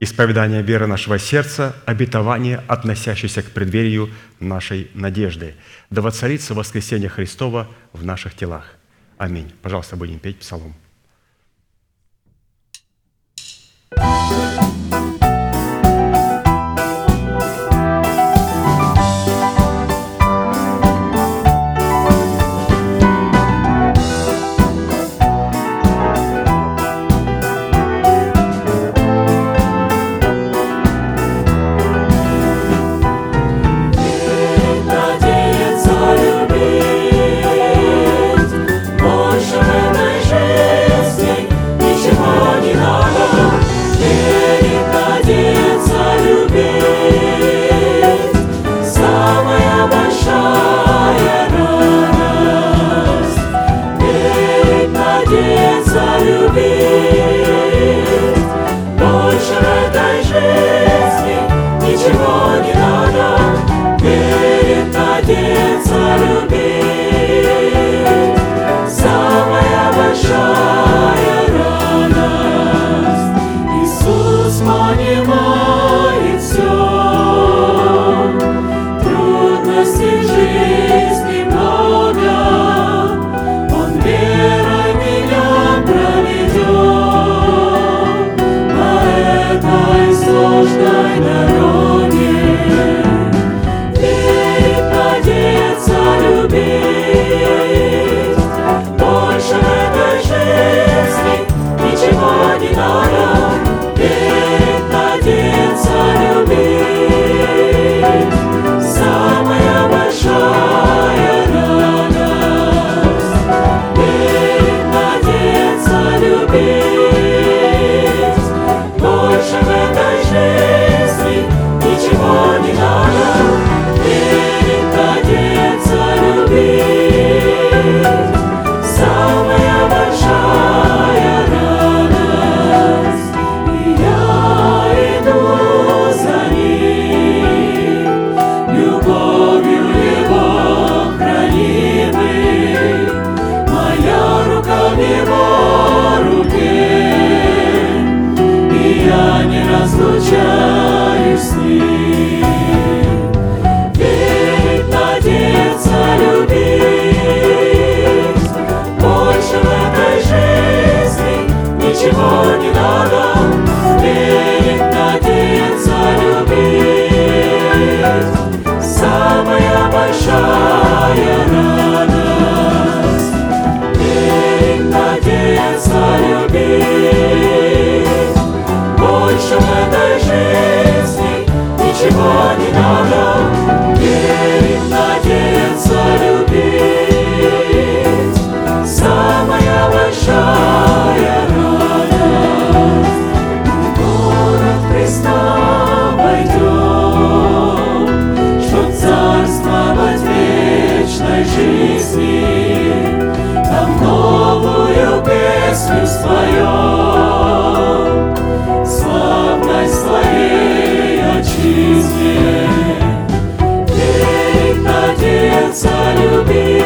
исповедание веры нашего сердца, обетование, относящееся к преддверию нашей надежды. Да воцарится воскресение Христова в наших телах. Аминь. Пожалуйста, будем петь псалом. жизни. надеяться любить.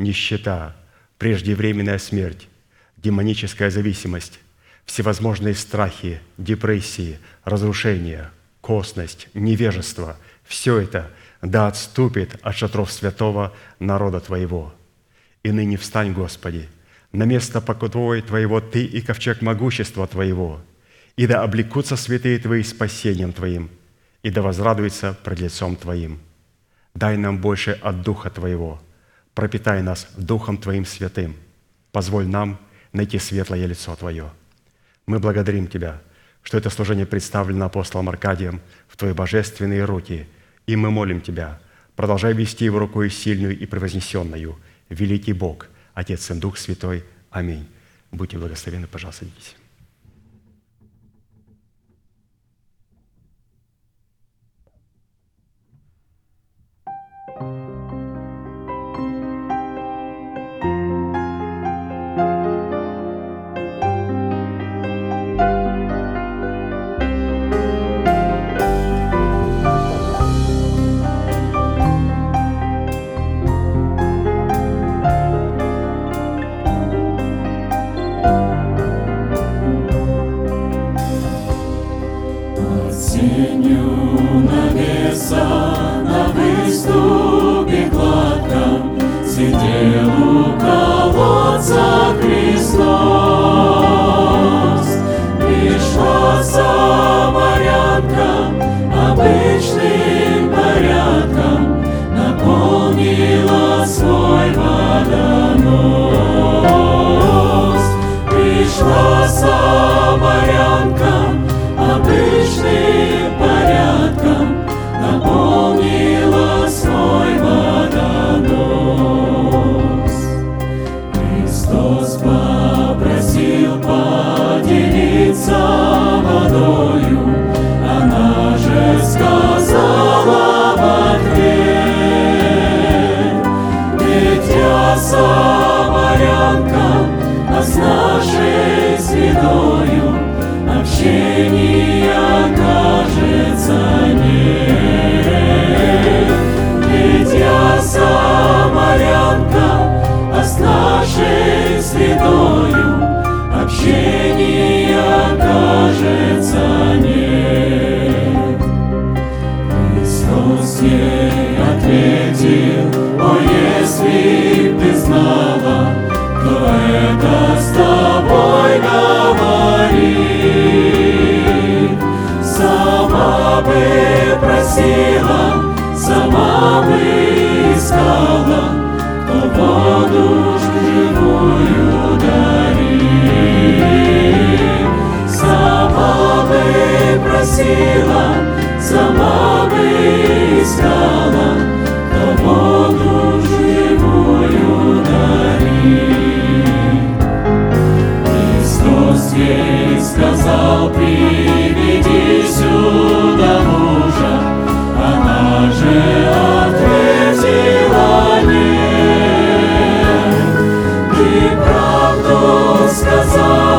нищета, преждевременная смерть, демоническая зависимость, всевозможные страхи, депрессии, разрушения, косность, невежество – все это да отступит от шатров святого народа Твоего. И ныне встань, Господи, на место покутовой Твоего Ты и ковчег могущества Твоего, и да облекутся святые Твои спасением Твоим, и да возрадуется пред лицом Твоим. Дай нам больше от Духа Твоего, пропитай нас Духом Твоим святым, позволь нам найти светлое лицо Твое. Мы благодарим Тебя, что это служение представлено апостолом Аркадием в Твои божественные руки – и мы молим Тебя, продолжай вести его рукой сильную и превознесенную, великий Бог, Отец и Дух Святой. Аминь. Будьте благословенны, пожалуйста, садитесь.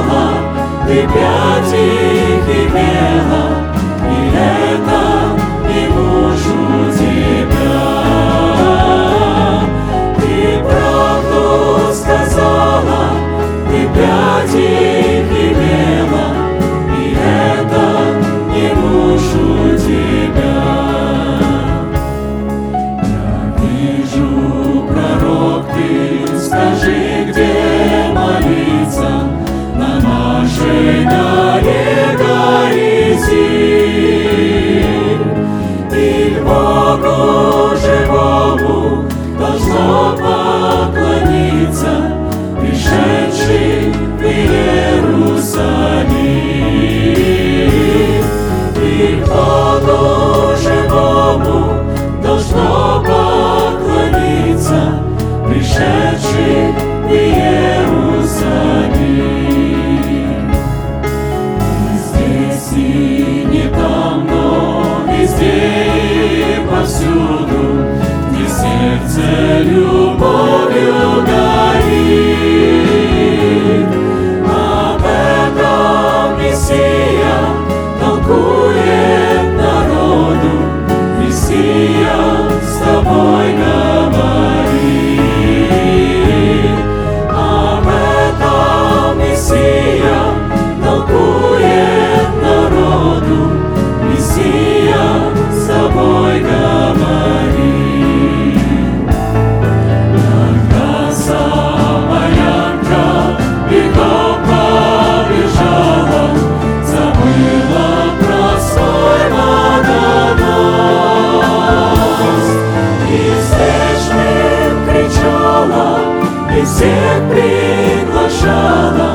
слова, ты пятих имен. Oh. повсюду, не сердце любовью горит. Об этом Мессия толкует народу, Мессия с тобой всех приглашала,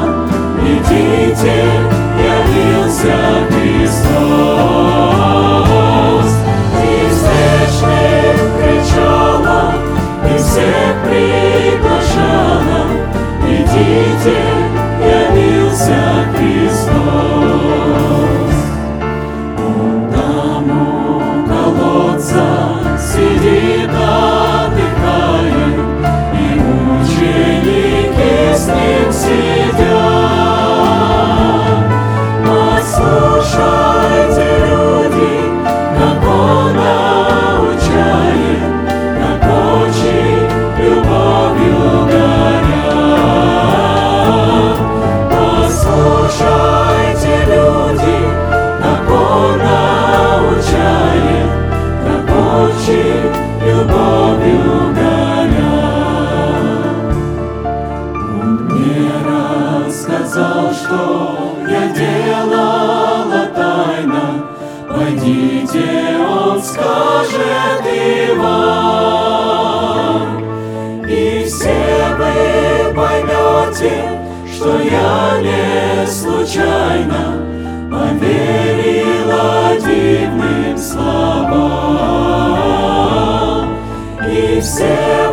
идите, явился Христос. И встречных кричала, и всех приглашала, идите, say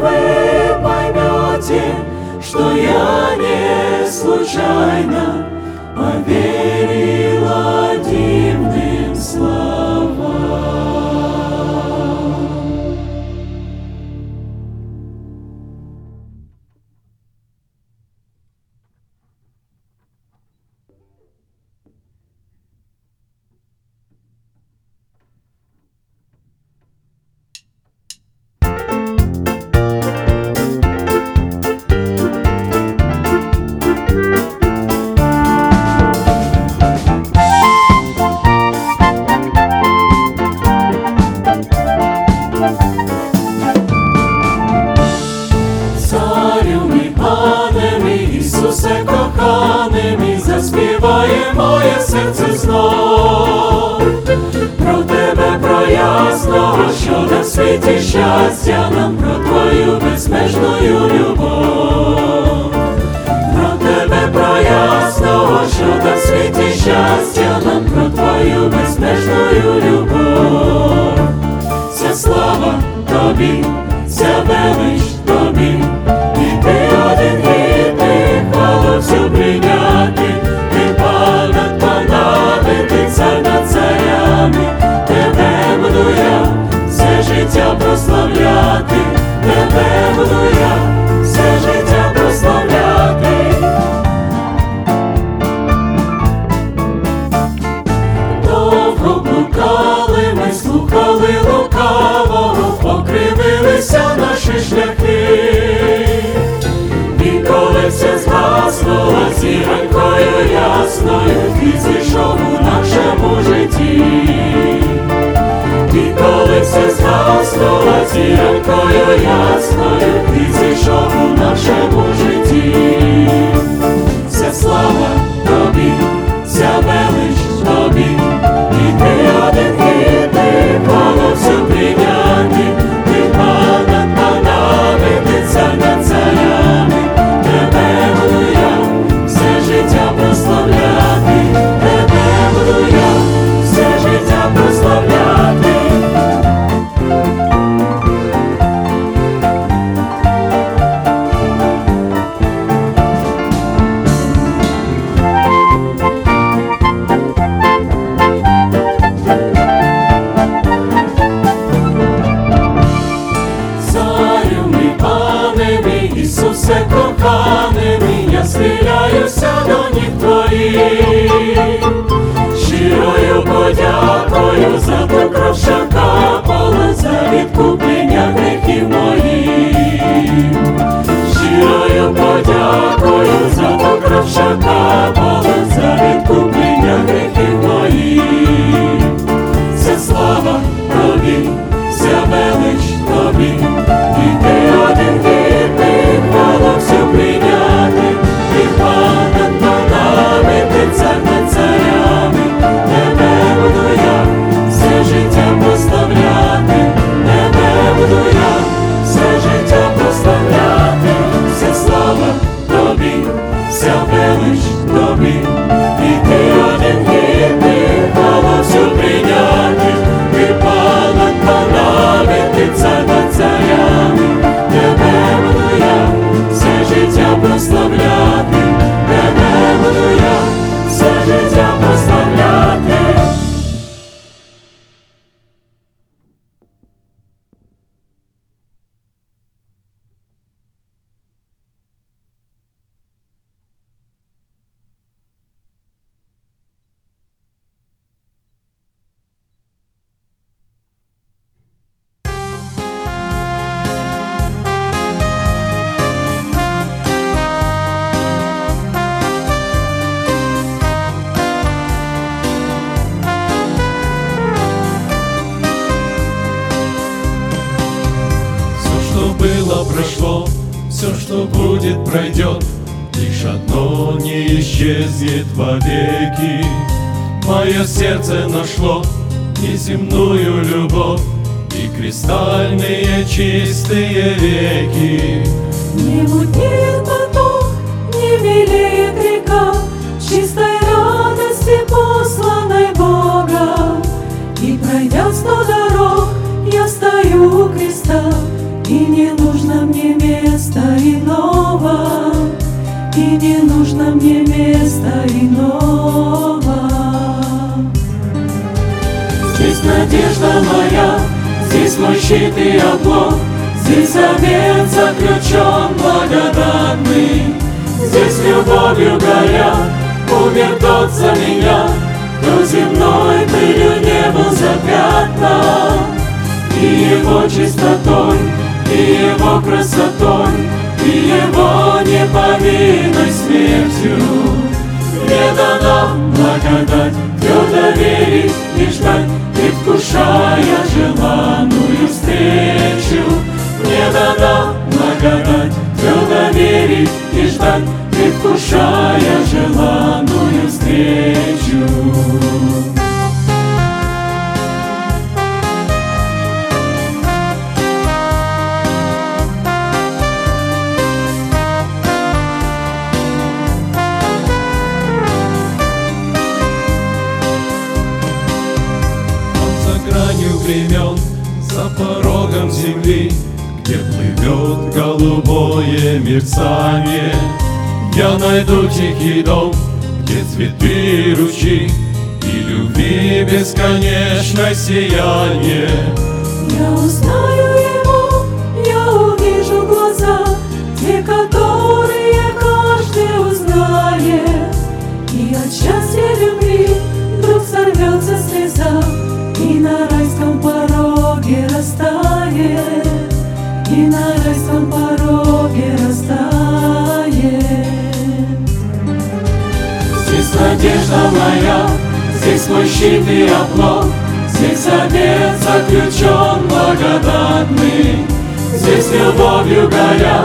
Здесь любовью горя,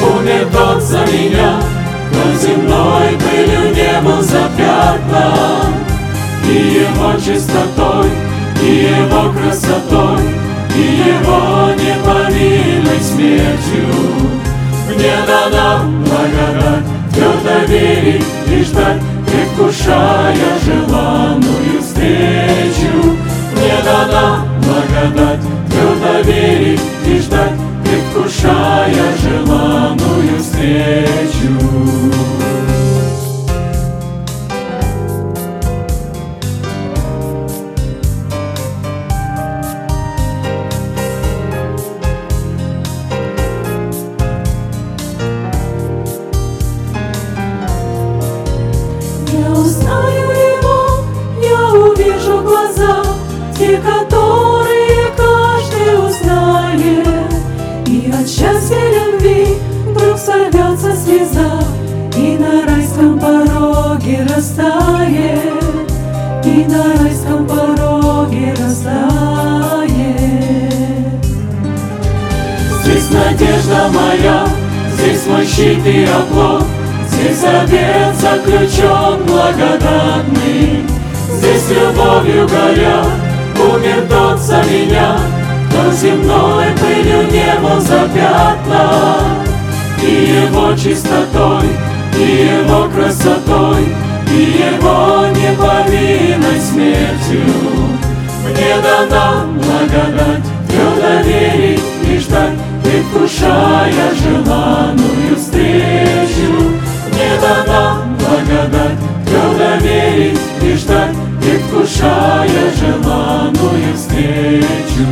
умер тот за меня, Кто земной пылью не был запятнан, И его чистотой, и его красотой, И его неповинной смертью. Мне дана благодать, твердо верить и ждать, предвкушая желанную встречу. Мне дана благодать, твердо верить и ждать, предвкушая желанную встречу. Райском пороге растает, и на райском пороге растает. Здесь надежда моя, здесь мой щит и оплот, Здесь завет заключен благодатный, Здесь любовью горя, умер тот за меня, Кто земной пылью не был запятнан, И его чистотой, и его красотой, И его неповинной смертью. Мне дана благодать, твердо верить и ждать, предвкушая желанную встречу. Мне дана благодать, твердо верить и ждать, предвкушая желанную встречу.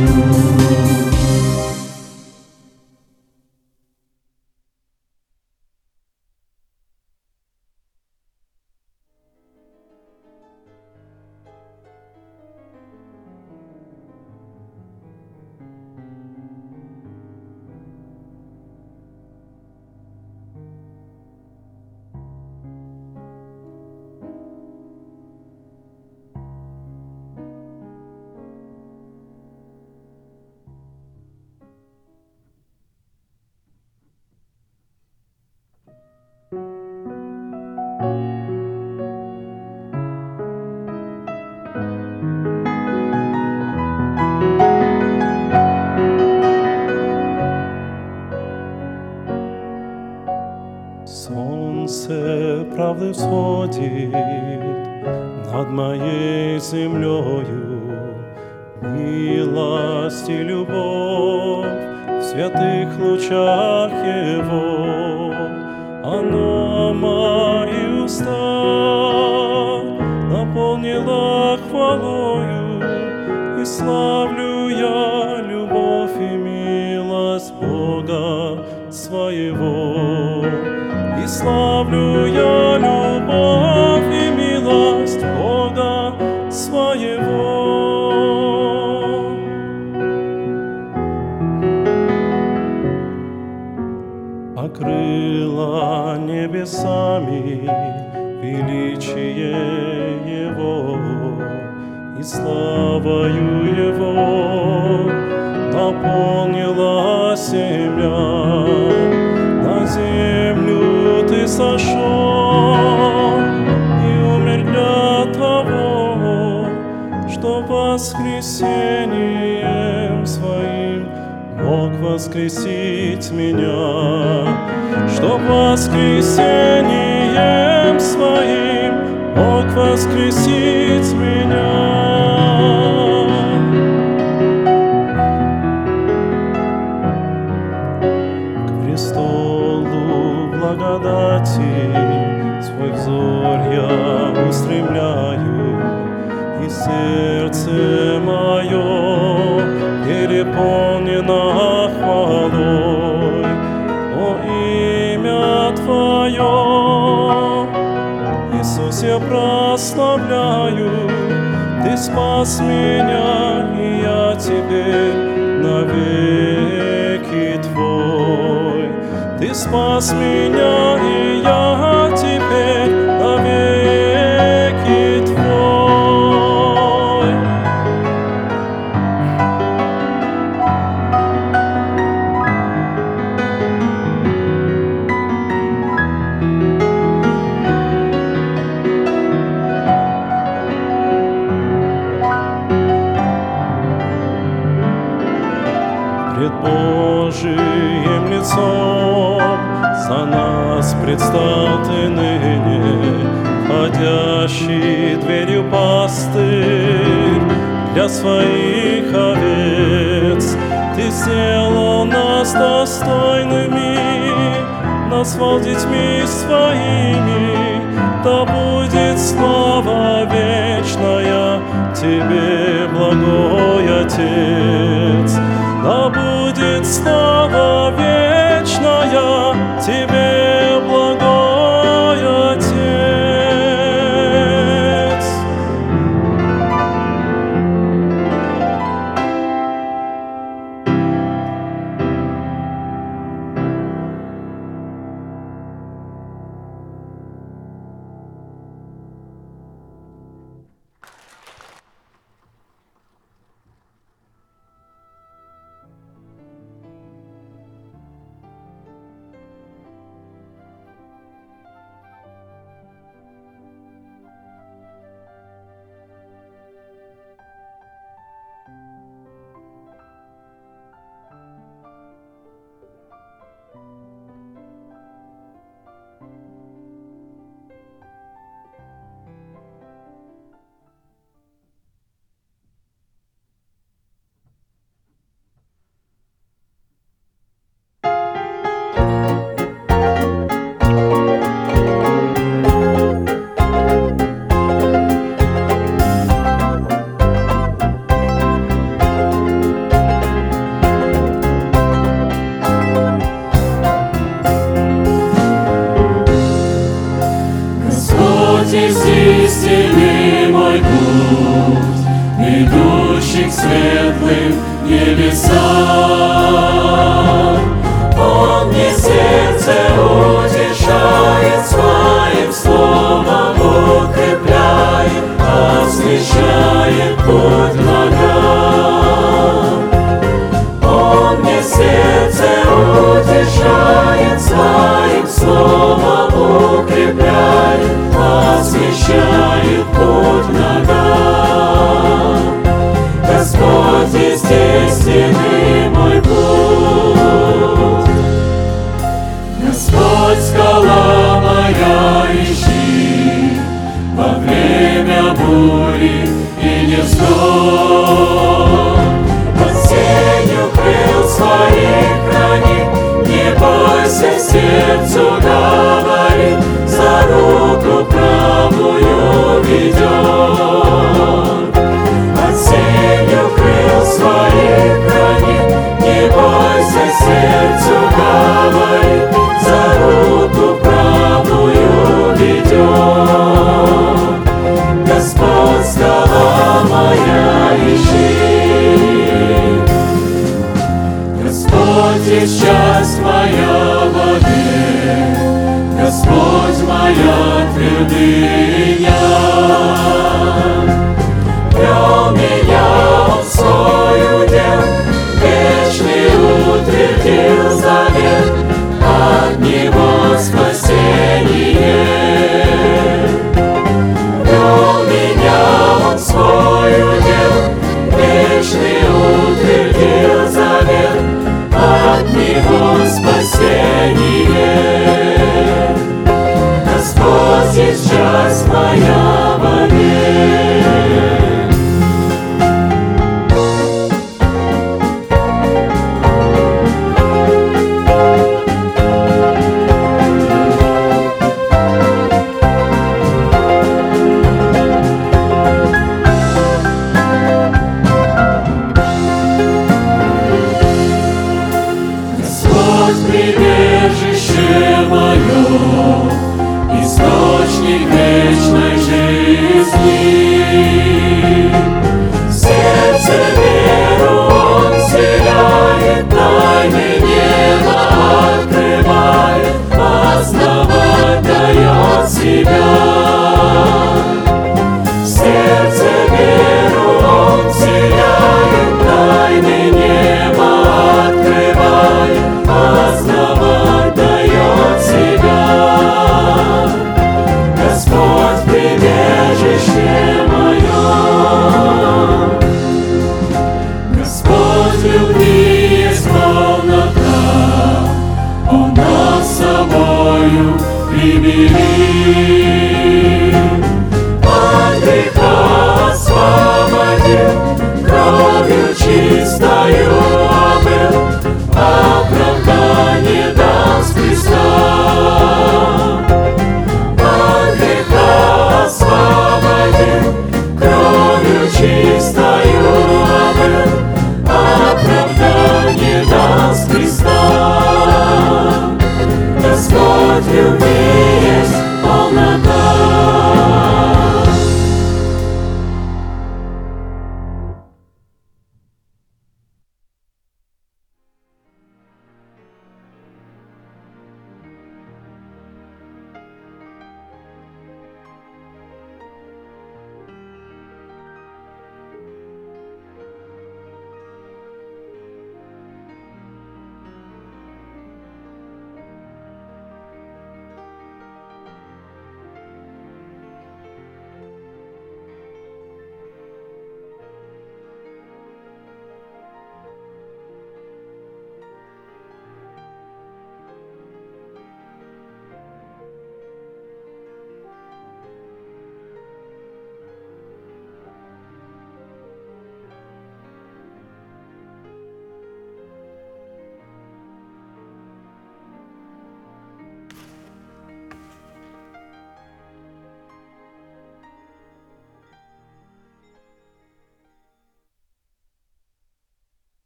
воскресить меня, чтоб воскресить. salvas minha для своих овец. Ты сделал нас достойными, назвал детьми своими, да будет слава вечная Тебе, благой Отец. Да будет слава вечная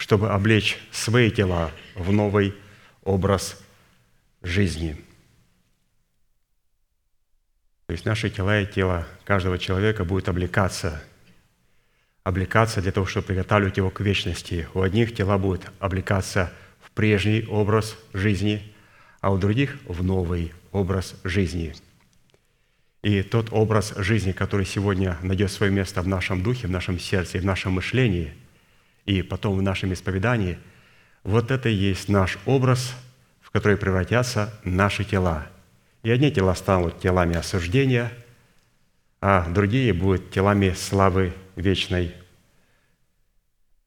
чтобы облечь свои тела в новый образ жизни. То есть наши тела и тело каждого человека будет облекаться, облекаться для того, чтобы приготавливать его к вечности. У одних тела будут облекаться в прежний образ жизни, а у других в новый образ жизни. И тот образ жизни, который сегодня найдет свое место в нашем духе, в нашем сердце, в нашем мышлении, и потом в нашем исповедании, вот это и есть наш образ, в который превратятся наши тела. И одни тела станут телами осуждения, а другие будут телами славы вечной,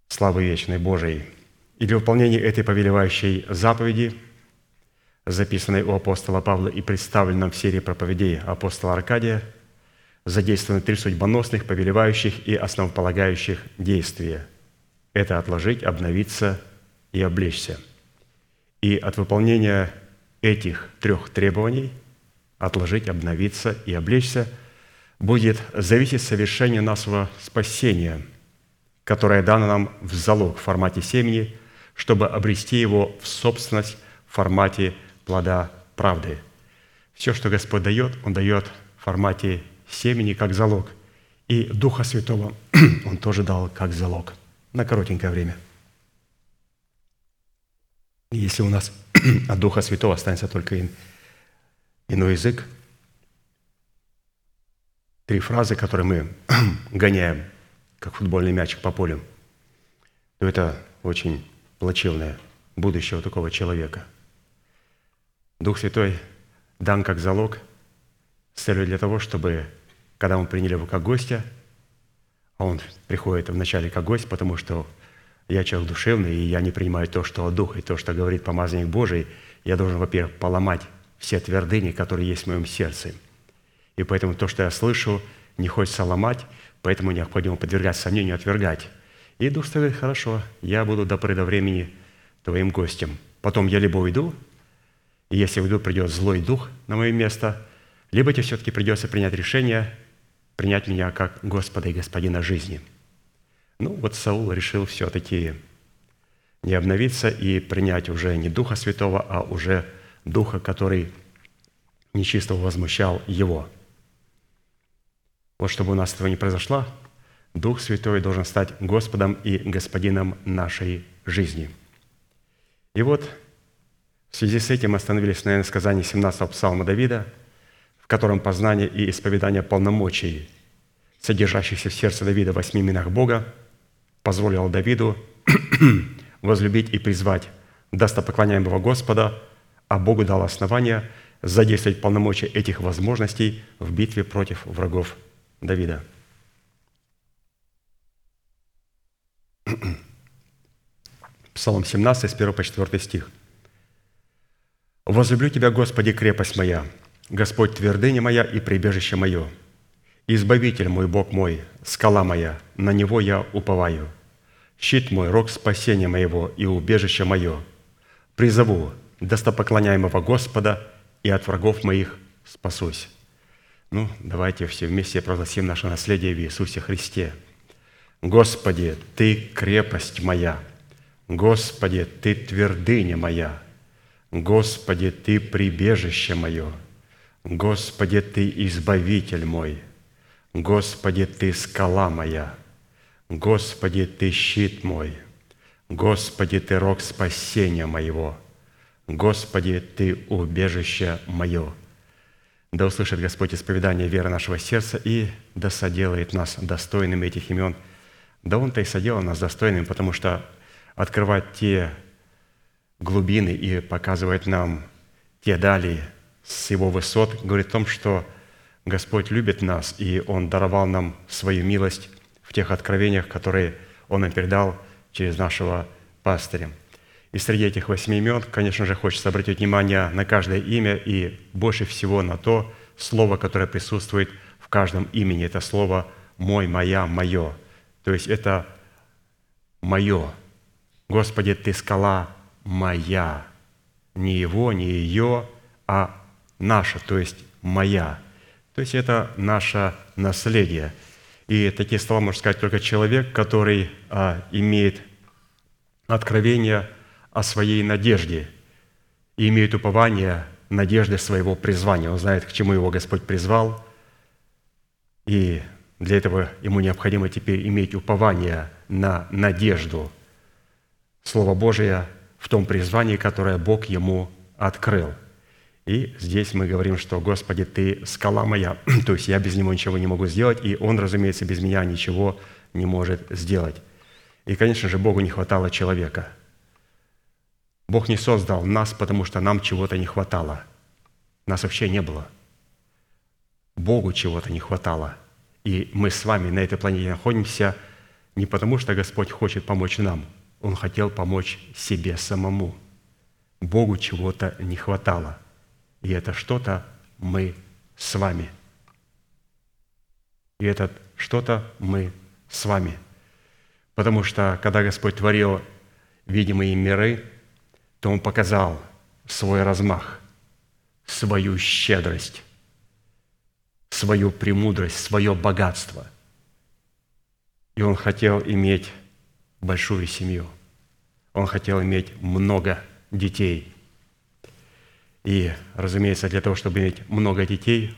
славы вечной Божией. И для выполнения этой повелевающей заповеди – записанной у апостола Павла и представленном в серии проповедей апостола Аркадия, задействованы три судьбоносных, повелевающих и основополагающих действия. Это отложить, обновиться и облечься. И от выполнения этих трех требований отложить, обновиться и облечься будет зависеть совершение нашего спасения, которое дано нам в залог в формате семени, чтобы обрести его в собственность в формате плода правды. Все, что Господь дает, Он дает в формате семени как залог. И Духа Святого Он тоже дал как залог на коротенькое время. Если у нас от Духа Святого останется только иной язык, три фразы, которые мы гоняем, как футбольный мячик по полю, то это очень плачевное будущее у такого человека – Дух Святой дан как залог с целью для того, чтобы, когда мы приняли его как гостя, а он приходит вначале как гость, потому что я человек душевный, и я не принимаю то, что от Духа, и то, что говорит помазанник Божий, я должен, во-первых, поломать все твердыни, которые есть в моем сердце. И поэтому то, что я слышу, не хочется ломать, поэтому необходимо подвергать сомнению, отвергать. И Дух Святой, хорошо, я буду до поры до времени твоим гостем. Потом я либо уйду, и если вдруг придет злой дух на мое место, либо тебе все-таки придется принять решение, принять меня как Господа и Господина жизни. Ну, вот Саул решил все-таки не обновиться и принять уже не Духа Святого, а уже Духа, который нечисто возмущал его. Вот чтобы у нас этого не произошло, Дух Святой должен стать Господом и Господином нашей жизни. И вот в связи с этим остановились на сказании 17-го псалма Давида, в котором познание и исповедание полномочий, содержащихся в сердце Давида в восьми именах Бога, позволило Давиду возлюбить и призвать достопоклоняемого Господа, а Богу дал основание задействовать полномочия этих возможностей в битве против врагов Давида. Псалом 17, с 1 по 4 стих – Возлюблю Тебя, Господи, крепость моя, Господь твердыня моя и прибежище мое, Избавитель мой, Бог мой, скала моя, на Него я уповаю. Щит мой, рог спасения моего и убежище мое. Призову достопоклоняемого Господа, и от врагов моих спасусь. Ну, давайте все вместе прогласим наше наследие в Иисусе Христе. Господи, Ты крепость моя, Господи, Ты твердыня моя – Господи, Ты прибежище мое, Господи, Ты избавитель мой, Господи, Ты скала моя, Господи, Ты щит мой, Господи, Ты рог спасения моего, Господи, Ты убежище мое. Да услышит Господь исповедание веры нашего сердца и да соделает нас достойными этих имен. Да Он-то и соделал нас достойными, потому что открывать те глубины и показывает нам те дали с его высот, говорит о том, что Господь любит нас, и Он даровал нам свою милость в тех откровениях, которые Он нам передал через нашего пастыря. И среди этих восьми имен, конечно же, хочется обратить внимание на каждое имя и больше всего на то слово, которое присутствует в каждом имени. Это слово «мой», «моя», «мое». То есть это «мое». Господи, Ты скала моя. Не его, не ее, а наша, то есть моя. То есть это наше наследие. И такие слова можно сказать только человек, который а, имеет откровение о своей надежде и имеет упование надежды своего призвания. Он знает, к чему его Господь призвал, и для этого ему необходимо теперь иметь упование на надежду. Слово Божие – в том призвании, которое Бог ему открыл. И здесь мы говорим, что «Господи, Ты скала моя», то есть я без Него ничего не могу сделать, и Он, разумеется, без меня ничего не может сделать. И, конечно же, Богу не хватало человека. Бог не создал нас, потому что нам чего-то не хватало. Нас вообще не было. Богу чего-то не хватало. И мы с вами на этой планете находимся не потому, что Господь хочет помочь нам. Он хотел помочь себе самому. Богу чего-то не хватало. И это что-то мы с вами. И это что-то мы с вами. Потому что, когда Господь творил видимые миры, то Он показал свой размах, свою щедрость, свою премудрость, свое богатство. И Он хотел иметь большую семью. Он хотел иметь много детей. И, разумеется, для того, чтобы иметь много детей,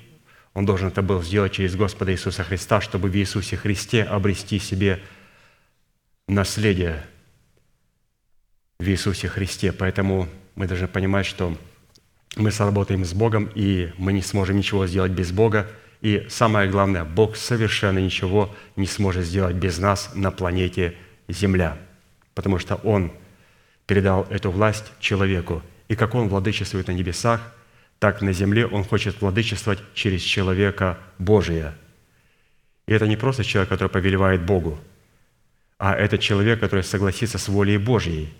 он должен это был сделать через Господа Иисуса Христа, чтобы в Иисусе Христе обрести себе наследие в Иисусе Христе. Поэтому мы должны понимать, что мы сработаем с Богом, и мы не сможем ничего сделать без Бога. И самое главное, Бог совершенно ничего не сможет сделать без нас на планете Земля, потому что Он передал эту власть человеку. И как Он владычествует на небесах, так на земле Он хочет владычествовать через человека Божия. И это не просто человек, который повелевает Богу, а это человек, который согласится с волей Божьей,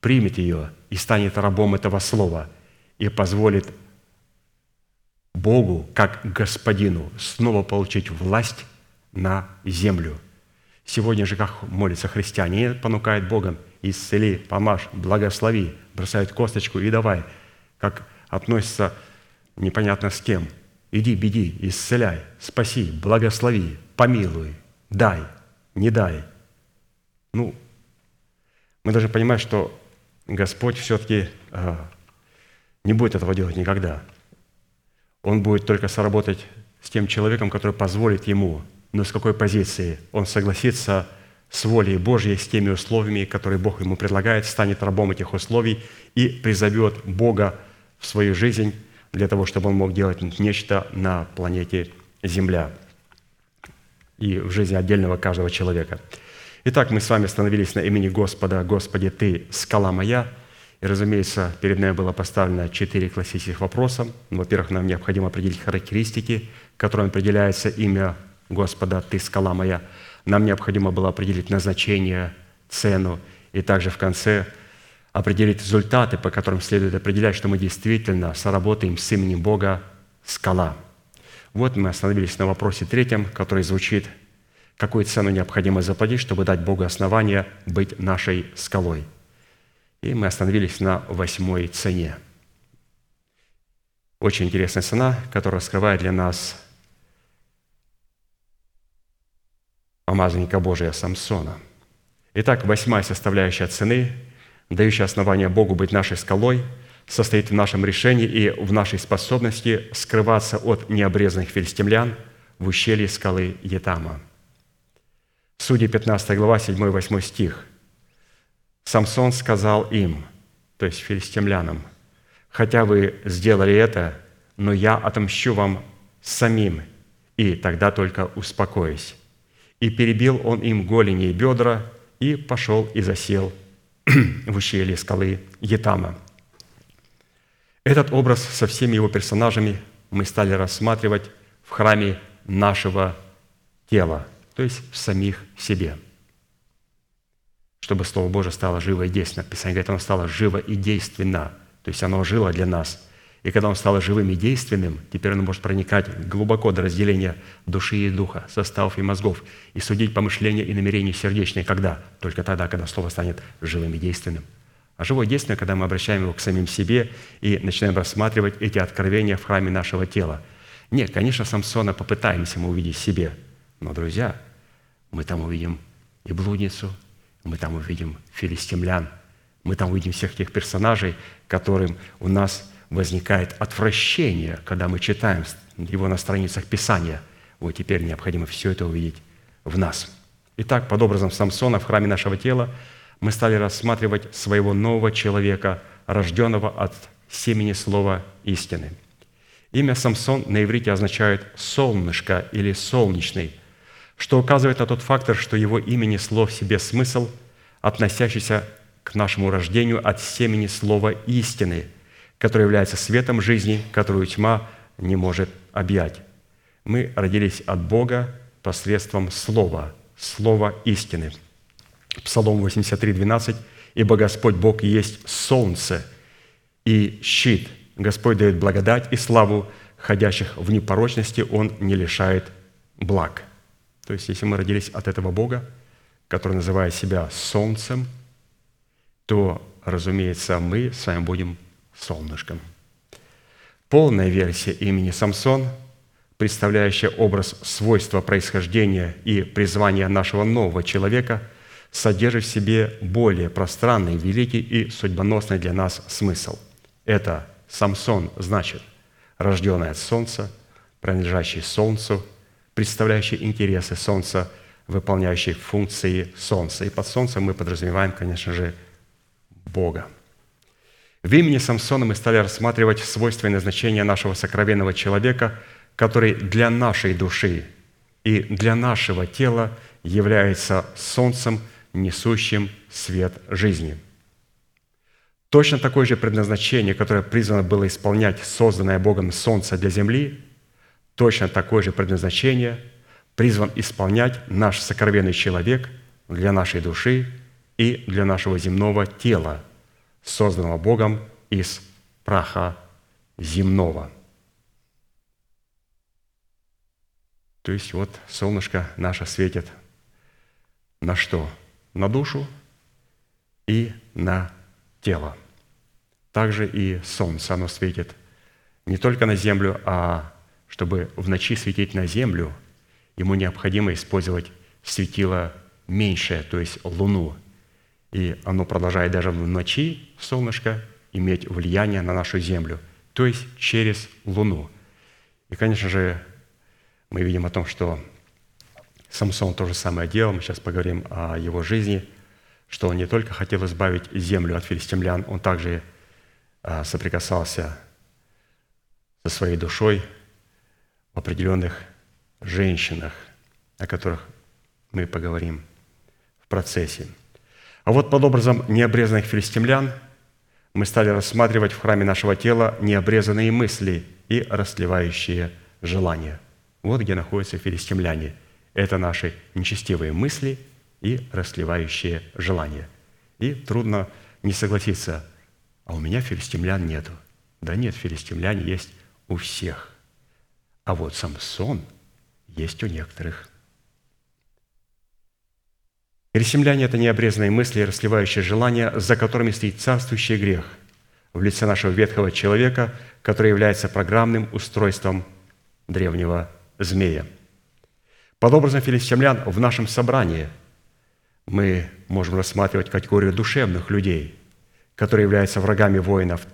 примет ее и станет рабом этого слова и позволит Богу, как Господину, снова получить власть на землю. Сегодня же как молятся христиане, они понукают Богом, исцели, помажь, благослови, бросают косточку и давай, как относится непонятно с кем. Иди, беди, исцеляй, спаси, благослови, помилуй, дай, не дай. Ну, мы должны понимать, что Господь все-таки э, не будет этого делать никогда. Он будет только соработать с тем человеком, который позволит ему, но с какой позиции он согласится с волей Божьей, с теми условиями, которые Бог ему предлагает, станет рабом этих условий и призовет Бога в свою жизнь для того, чтобы он мог делать нечто на планете Земля и в жизни отдельного каждого человека. Итак, мы с вами остановились на имени Господа. Господи, Ты – скала моя. И, разумеется, перед нами было поставлено четыре классических вопроса. Во-первых, нам необходимо определить характеристики, которым определяется имя Господа «Ты – скала моя». Нам необходимо было определить назначение, цену, и также в конце – определить результаты, по которым следует определять, что мы действительно соработаем с именем Бога «Скала». Вот мы остановились на вопросе третьем, который звучит «Какую цену необходимо заплатить, чтобы дать Богу основание быть нашей скалой?» И мы остановились на восьмой цене. Очень интересная цена, которая раскрывает для нас помазанника Божия Самсона. Итак, восьмая составляющая цены – дающий основание Богу быть нашей скалой, состоит в нашем решении и в нашей способности скрываться от необрезанных филистимлян в ущелье скалы Етама. Судьи 15 глава, 7-8 стих. Самсон сказал им, то есть филистимлянам, «Хотя вы сделали это, но я отомщу вам самим, и тогда только успокоюсь». И перебил он им голени и бедра, и пошел и засел в ущелье скалы Етама. Этот образ со всеми его персонажами мы стали рассматривать в храме нашего тела, то есть в самих себе. Чтобы Слово Божие стало живо и действенно. Писание говорит, оно стало живо и действенно. То есть оно жило для нас – и когда он стал живым и действенным, теперь он может проникать глубоко до разделения души и духа, составов и мозгов, и судить помышления и намерения сердечные. Когда? Только тогда, когда Слово станет живым и действенным. А живое действие, когда мы обращаем его к самим себе и начинаем рассматривать эти откровения в храме нашего тела. Нет, конечно, Самсона попытаемся мы увидеть в себе. Но, друзья, мы там увидим и блудницу, мы там увидим филистимлян, мы там увидим всех тех персонажей, которым у нас – возникает отвращение, когда мы читаем его на страницах Писания. Вот теперь необходимо все это увидеть в нас. Итак, под образом Самсона в храме нашего тела мы стали рассматривать своего нового человека, рожденного от семени слова истины. Имя Самсон на иврите означает «солнышко» или «солнечный», что указывает на тот фактор, что его имя несло в себе смысл, относящийся к нашему рождению от семени слова истины, которое является светом жизни, которую тьма не может объять. Мы родились от Бога посредством Слова, Слова истины. Псалом 83, 12. «Ибо Господь Бог есть солнце и щит. Господь дает благодать и славу, ходящих в непорочности Он не лишает благ». То есть, если мы родились от этого Бога, который называет себя солнцем, то, разумеется, мы с вами будем солнышком. Полная версия имени Самсон, представляющая образ свойства происхождения и призвания нашего нового человека, содержит в себе более пространный, великий и судьбоносный для нас смысл. Это Самсон значит рожденный от солнца, принадлежащий солнцу, представляющий интересы солнца, выполняющий функции солнца. И под солнцем мы подразумеваем, конечно же, Бога. В имени Самсона мы стали рассматривать свойства и назначения нашего сокровенного человека, который для нашей души и для нашего тела является солнцем, несущим свет жизни. Точно такое же предназначение, которое призвано было исполнять созданное Богом солнце для земли, точно такое же предназначение призван исполнять наш сокровенный человек для нашей души и для нашего земного тела, созданного Богом из праха земного. То есть вот солнышко наше светит на что? На душу и на тело. Также и солнце, оно светит не только на землю, а чтобы в ночи светить на землю, ему необходимо использовать светило меньшее, то есть луну, и оно продолжает даже в ночи, солнышко, иметь влияние на нашу Землю, то есть через Луну. И, конечно же, мы видим о том, что Самсон то же самое делал, мы сейчас поговорим о его жизни, что он не только хотел избавить Землю от филистимлян, он также а, соприкасался со своей душой в определенных женщинах, о которых мы поговорим в процессе – а вот под образом необрезанных филистимлян мы стали рассматривать в храме нашего тела необрезанные мысли и расливающие желания. Вот где находятся филистимляне. Это наши нечестивые мысли и расливающие желания. И трудно не согласиться, а у меня филистимлян нету. Да нет, филистимляне есть у всех. А вот Самсон есть у некоторых – Ресемляне – это необрезанные мысли и расливающие желания, за которыми стоит царствующий грех в лице нашего ветхого человека, который является программным устройством древнего змея. Под образом филистимлян в нашем собрании мы можем рассматривать категорию душевных людей, которые являются врагами воинов,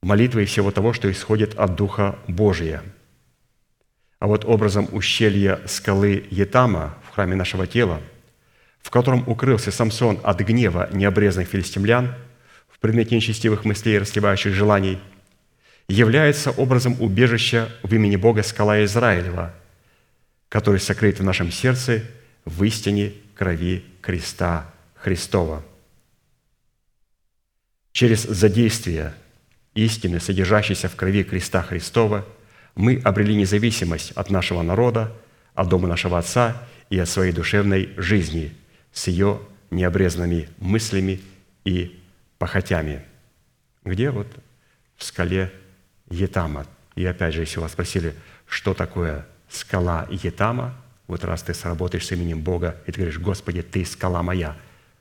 молитвы и всего того, что исходит от Духа Божия. А вот образом ущелья скалы Етама храме нашего тела – в котором укрылся Самсон от гнева необрезанных филистимлян в предмете нечестивых мыслей и расливающих желаний, является образом убежища в имени Бога скала Израилева, который сокрыт в нашем сердце в истине крови креста Христова. Через задействие истины, содержащейся в крови креста Христова, мы обрели независимость от нашего народа, от дома нашего Отца и от своей душевной жизни – с ее необрезанными мыслями и похотями. Где вот в скале Етама. И опять же, если вас спросили, что такое скала Етама, вот раз ты сработаешь с именем Бога, и ты говоришь, Господи, ты скала моя.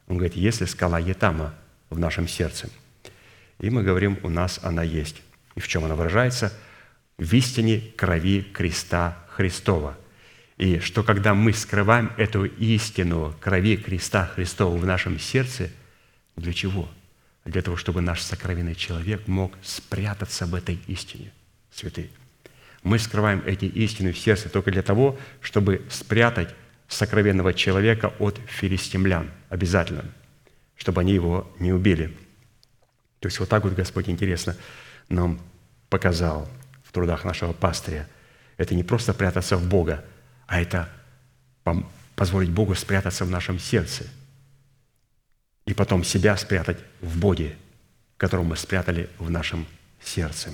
Он говорит, если скала Етама в нашем сердце. И мы говорим, у нас она есть. И в чем она выражается? В истине крови креста Христова. И что когда мы скрываем эту истину крови креста Христова в нашем сердце, для чего? Для того, чтобы наш сокровенный человек мог спрятаться в этой истине, святые. Мы скрываем эти истины в сердце только для того, чтобы спрятать сокровенного человека от филистимлян. Обязательно. Чтобы они его не убили. То есть вот так вот Господь интересно нам показал в трудах нашего пастыря. Это не просто прятаться в Бога, а это позволить Богу спрятаться в нашем сердце и потом себя спрятать в Боге, которого мы спрятали в нашем сердце.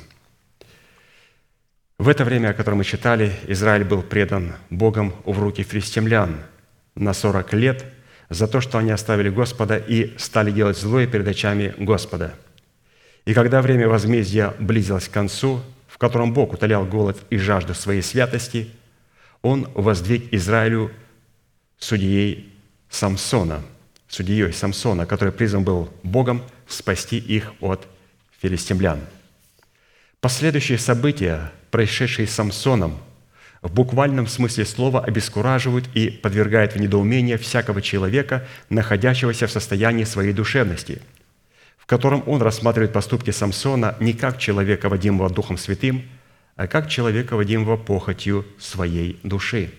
В это время, о котором мы читали, Израиль был предан Богом в руки филистимлян на 40 лет за то, что они оставили Господа и стали делать злое перед очами Господа. И когда время возмездия близилось к концу, в котором Бог утолял голод и жажду своей святости, Он воздвиг Израилю судьей Самсона, судьей Самсона, который призван был Богом спасти их от филистимлян. Последующие события, происшедшие с Самсоном, в буквальном смысле слова обескураживают и подвергают в недоумение всякого человека, находящегося в состоянии своей душевности, в котором он рассматривает поступки Самсона не как человека, водимого Духом Святым, как человека, водимого похотью своей души.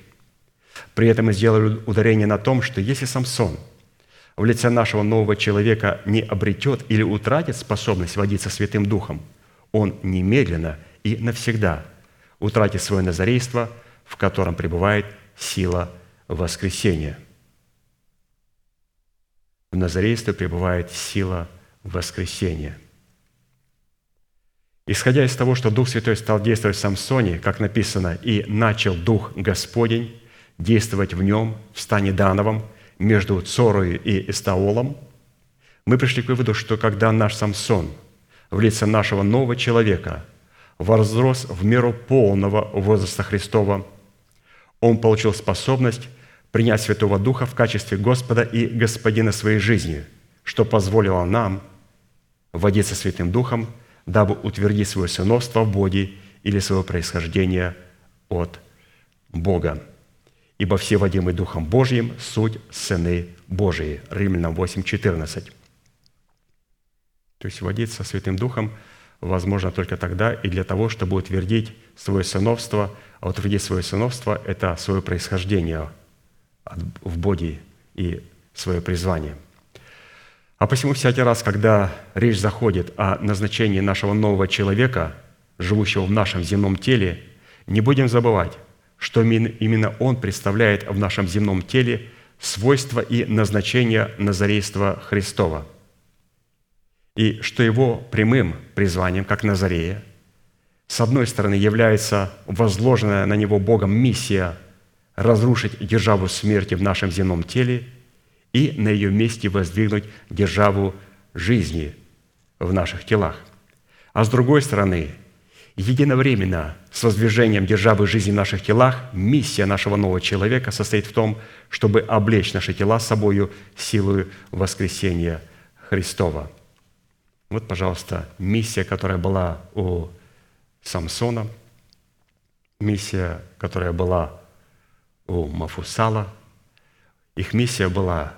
При этом мы сделали ударение на том, что если Самсон в лице нашего нового человека не обретет или утратит способность водиться Святым Духом, он немедленно и навсегда – утратит свое назарейство, в котором пребывает сила воскресения. В назарействе пребывает сила воскресения. Исходя из того, что Дух Святой стал действовать в Самсоне, как написано, «И начал Дух Господень действовать в нем, в стане Дановом, между Цорою и Эстаолом», мы пришли к выводу, что когда наш Самсон в лице нашего нового человека – возрос в меру полного возраста Христова, он получил способность принять Святого Духа в качестве Господа и Господина своей жизни, что позволило нам водиться Святым Духом, дабы утвердить свое сыновство в Боге или свое происхождение от Бога. Ибо все водимые Духом Божьим – суть сыны Божии. Римлянам 8, 14. То есть водиться Святым Духом – возможно только тогда и для того, чтобы утвердить свое сыновство. А утвердить свое сыновство – это свое происхождение в Боге и свое призвание. А посему всякий раз, когда речь заходит о назначении нашего нового человека, живущего в нашем земном теле, не будем забывать, что именно он представляет в нашем земном теле свойства и назначение Назарейства Христова – и что его прямым призванием, как Назарея, с одной стороны, является возложенная на него Богом миссия разрушить державу смерти в нашем земном теле и на ее месте воздвигнуть державу жизни в наших телах. А с другой стороны, единовременно с воздвижением державы жизни в наших телах миссия нашего нового человека состоит в том, чтобы облечь наши тела собою силою воскресения Христова – вот, пожалуйста, миссия, которая была у Самсона, миссия, которая была у Мафусала. Их миссия была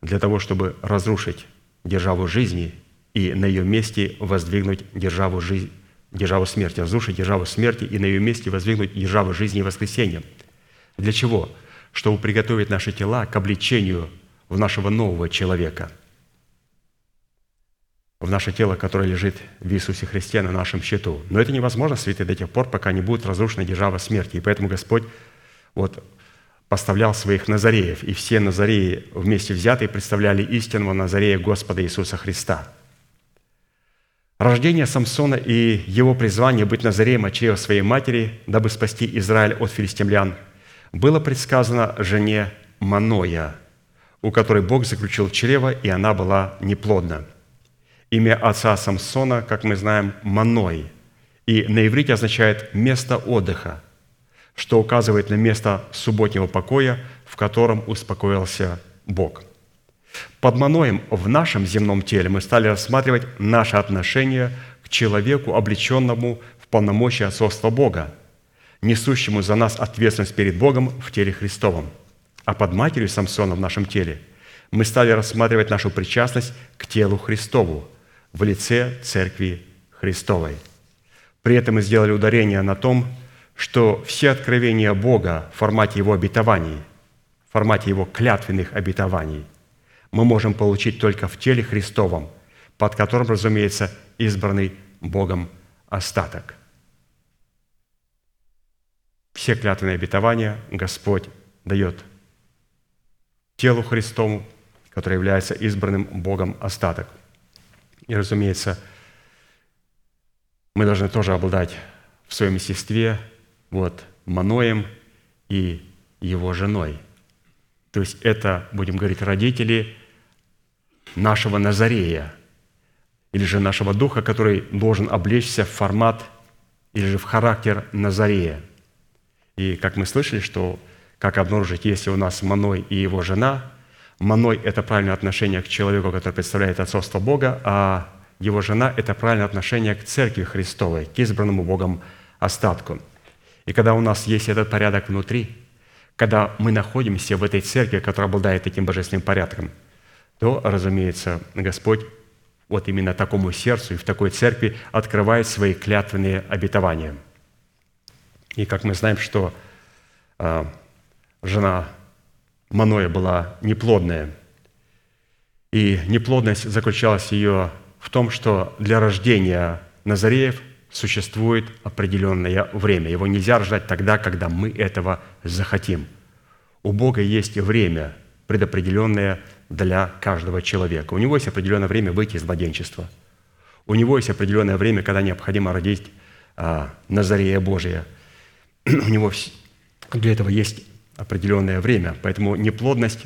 для того, чтобы разрушить державу жизни и на ее месте воздвигнуть державу, жизни, державу смерти, разрушить державу смерти и на ее месте воздвигнуть державу жизни и воскресения. Для чего? Чтобы приготовить наши тела к обличению в нашего нового человека – в наше тело, которое лежит в Иисусе Христе на нашем счету. Но это невозможно, святые, до тех пор, пока не будет разрушена держава смерти. И поэтому Господь вот поставлял своих Назареев, и все Назареи вместе взятые представляли истинного Назарея Господа Иисуса Христа. Рождение Самсона и его призвание быть Назареем от чрева своей матери, дабы спасти Израиль от филистимлян, было предсказано жене Маноя, у которой Бог заключил чрево, и она была неплодна – Имя отца Самсона, как мы знаем, Маной, и на иврите означает «место отдыха», что указывает на место субботнего покоя, в котором успокоился Бог. Под Маноем в нашем земном теле мы стали рассматривать наше отношение к человеку, облеченному в полномочия отцовства Бога, несущему за нас ответственность перед Богом в теле Христовом. А под матерью Самсона в нашем теле мы стали рассматривать нашу причастность к телу Христову, в лице Церкви Христовой. При этом мы сделали ударение на том, что все откровения Бога в формате Его обетований, в формате Его клятвенных обетований, мы можем получить только в теле Христовом, под которым, разумеется, избранный Богом остаток. Все клятвенные обетования Господь дает телу Христову, которое является избранным Богом остаток. И, разумеется, мы должны тоже обладать в своем естестве вот, Маноем и его женой. То есть это, будем говорить, родители нашего Назарея, или же нашего духа, который должен облечься в формат или же в характер Назарея. И как мы слышали, что как обнаружить, если у нас Маной и его жена, Маной – это правильное отношение к человеку, который представляет отцовство Бога, а его жена – это правильное отношение к Церкви Христовой, к избранному Богом остатку. И когда у нас есть этот порядок внутри, когда мы находимся в этой церкви, которая обладает этим божественным порядком, то, разумеется, Господь вот именно такому сердцу и в такой церкви открывает свои клятвенные обетования. И как мы знаем, что э, жена Маноя была неплодная, и неплодность заключалась ее в том, что для рождения Назареев существует определенное время. Его нельзя рождать тогда, когда мы этого захотим. У Бога есть время, предопределенное для каждого человека. У него есть определенное время выйти из младенчества. У него есть определенное время, когда необходимо родить а, Назарея Божия. У него для этого есть определенное время. Поэтому неплодность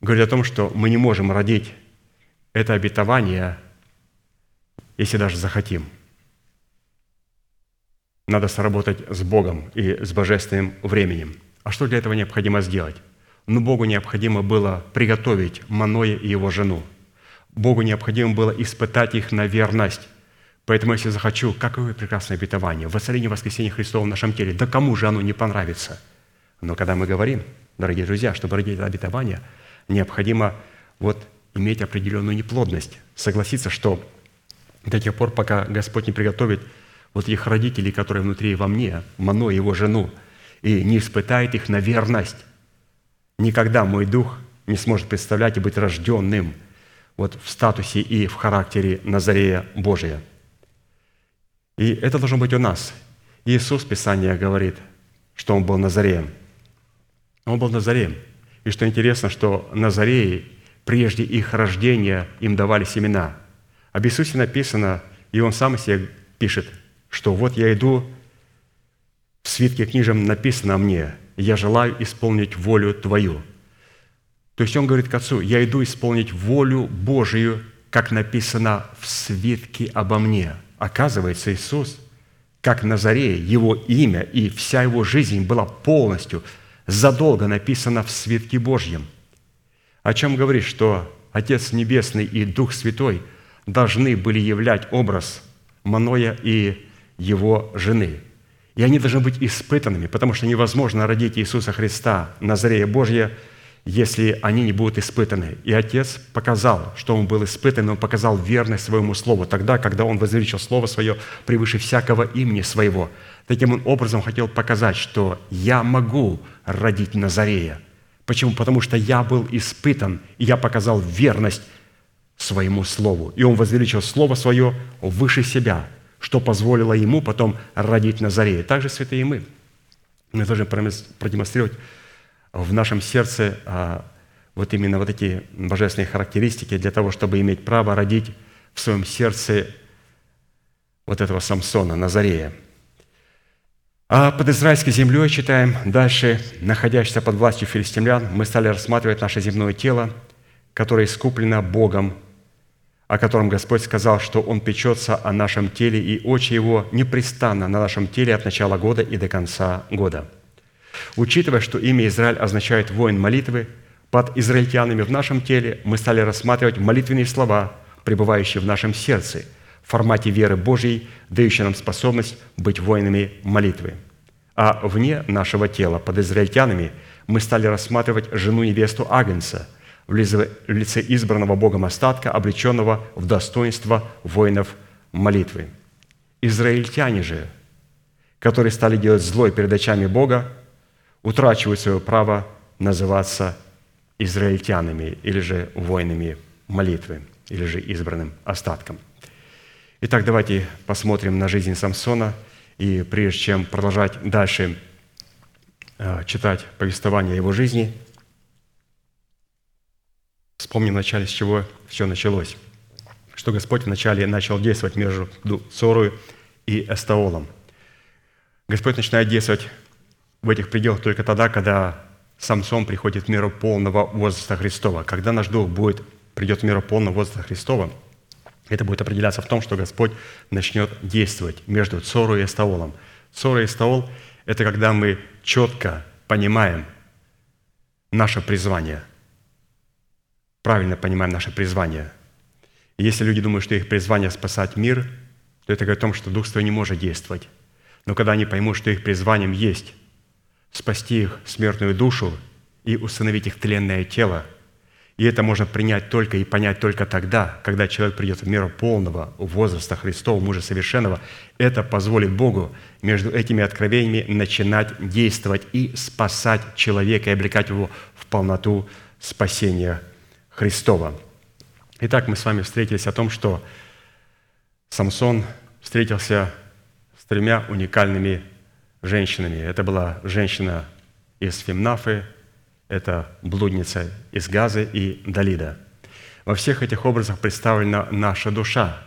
говорит о том, что мы не можем родить это обетование, если даже захотим. Надо сработать с Богом и с божественным временем. А что для этого необходимо сделать? Но Богу необходимо было приготовить Маноя и его жену. Богу необходимо было испытать их на верность. Поэтому, если захочу, какое прекрасное обетование, воцарение воскресения Христова в нашем теле, да кому же оно не понравится? Но когда мы говорим, дорогие друзья, чтобы родить обетование, необходимо вот иметь определенную неплодность, согласиться, что до тех пор, пока Господь не приготовит вот их родителей, которые внутри во мне, Мано его жену, и не испытает их на верность, Никогда мой дух не сможет представлять и быть рожденным вот в статусе и в характере Назарея Божия. И это должно быть у нас. Иисус, Писание говорит, что Он был Назареем. Он был Назареем. И что интересно, что Назареи, прежде их рождения, им давали семена. Об Иисусе написано, и Он сам себе пишет, что вот я иду, в свитке книжем написано мне – я желаю исполнить волю Твою». То есть он говорит к Отцу, я иду исполнить волю Божию, как написано в свитке обо мне. Оказывается, Иисус, как Назарей, его имя и вся его жизнь была полностью задолго написана в свитке Божьем. О чем говорит, что Отец Небесный и Дух Святой должны были являть образ Маноя и его жены – и они должны быть испытанными, потому что невозможно родить Иисуса Христа, Назарея Божья, если они не будут испытаны. И Отец показал, что Он был испытан, Он показал верность своему Слову тогда, когда Он возвеличил Слово Свое превыше всякого имени Своего. Таким образом хотел показать, что я могу родить Назарея. Почему? Потому что я был испытан, и я показал верность своему Слову. И Он возвеличил Слово Свое выше себя – что позволило ему потом родить Назарея. Также святые мы. Мы должны продемонстрировать в нашем сердце а, вот именно вот эти божественные характеристики для того, чтобы иметь право родить в своем сердце вот этого Самсона, Назарея. А под израильской землей, читаем дальше, находящийся под властью филистимлян, мы стали рассматривать наше земное тело, которое искуплено Богом о котором Господь сказал, что Он печется о нашем теле, и очи Его непрестанно на нашем теле от начала года и до конца года. Учитывая, что имя Израиль означает «воин молитвы», под израильтянами в нашем теле мы стали рассматривать молитвенные слова, пребывающие в нашем сердце, в формате веры Божьей, дающей нам способность быть воинами молитвы. А вне нашего тела, под израильтянами, мы стали рассматривать жену-невесту Агнца – в лице избранного Богом остатка, облеченного в достоинство воинов молитвы. Израильтяне же, которые стали делать злой перед очами Бога, утрачивают свое право называться израильтянами или же воинами молитвы. или же избранным остатком. Итак, давайте посмотрим на жизнь Самсона, и прежде чем продолжать дальше э, читать повествование его жизни, вспомним вначале, с чего все началось. Что Господь вначале начал действовать между Сорой и Эстаолом. Господь начинает действовать в этих пределах только тогда, когда Самсон приходит в меру полного возраста Христова. Когда наш дух будет, придет в меру полного возраста Христова, это будет определяться в том, что Господь начнет действовать между Цору и Эстаолом. Цора и Эстаол – это когда мы четко понимаем наше призвание, правильно понимаем наше призвание. И если люди думают, что их призвание – спасать мир, то это говорит о том, что Дух Святой не может действовать. Но когда они поймут, что их призванием есть спасти их смертную душу и установить их тленное тело. И это можно принять только и понять только тогда, когда человек придет в меру полного возраста Христова, мужа совершенного. Это позволит Богу между этими откровениями начинать действовать и спасать человека и облекать его в полноту спасения Христова. Итак, мы с вами встретились о том, что Самсон встретился с тремя уникальными женщинами. Это была женщина из Фимнафы, это блудница из Газы и Далида. Во всех этих образах представлена наша душа.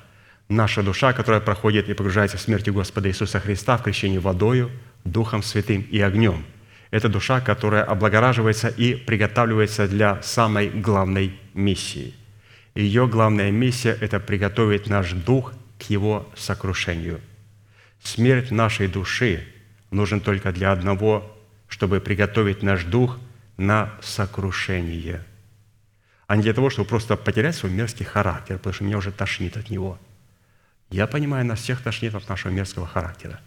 Наша душа, которая проходит и погружается в смерти Господа Иисуса Христа в крещении водою, Духом Святым и огнем. Это душа, которая облагораживается и приготавливается для самой главной миссии. Ее главная миссия – это приготовить наш дух к его сокрушению. Смерть нашей души нужен только для одного, чтобы приготовить наш дух на сокрушение, а не для того, чтобы просто потерять свой мерзкий характер, потому что меня уже тошнит от него. Я понимаю, нас всех тошнит от нашего мерзкого характера.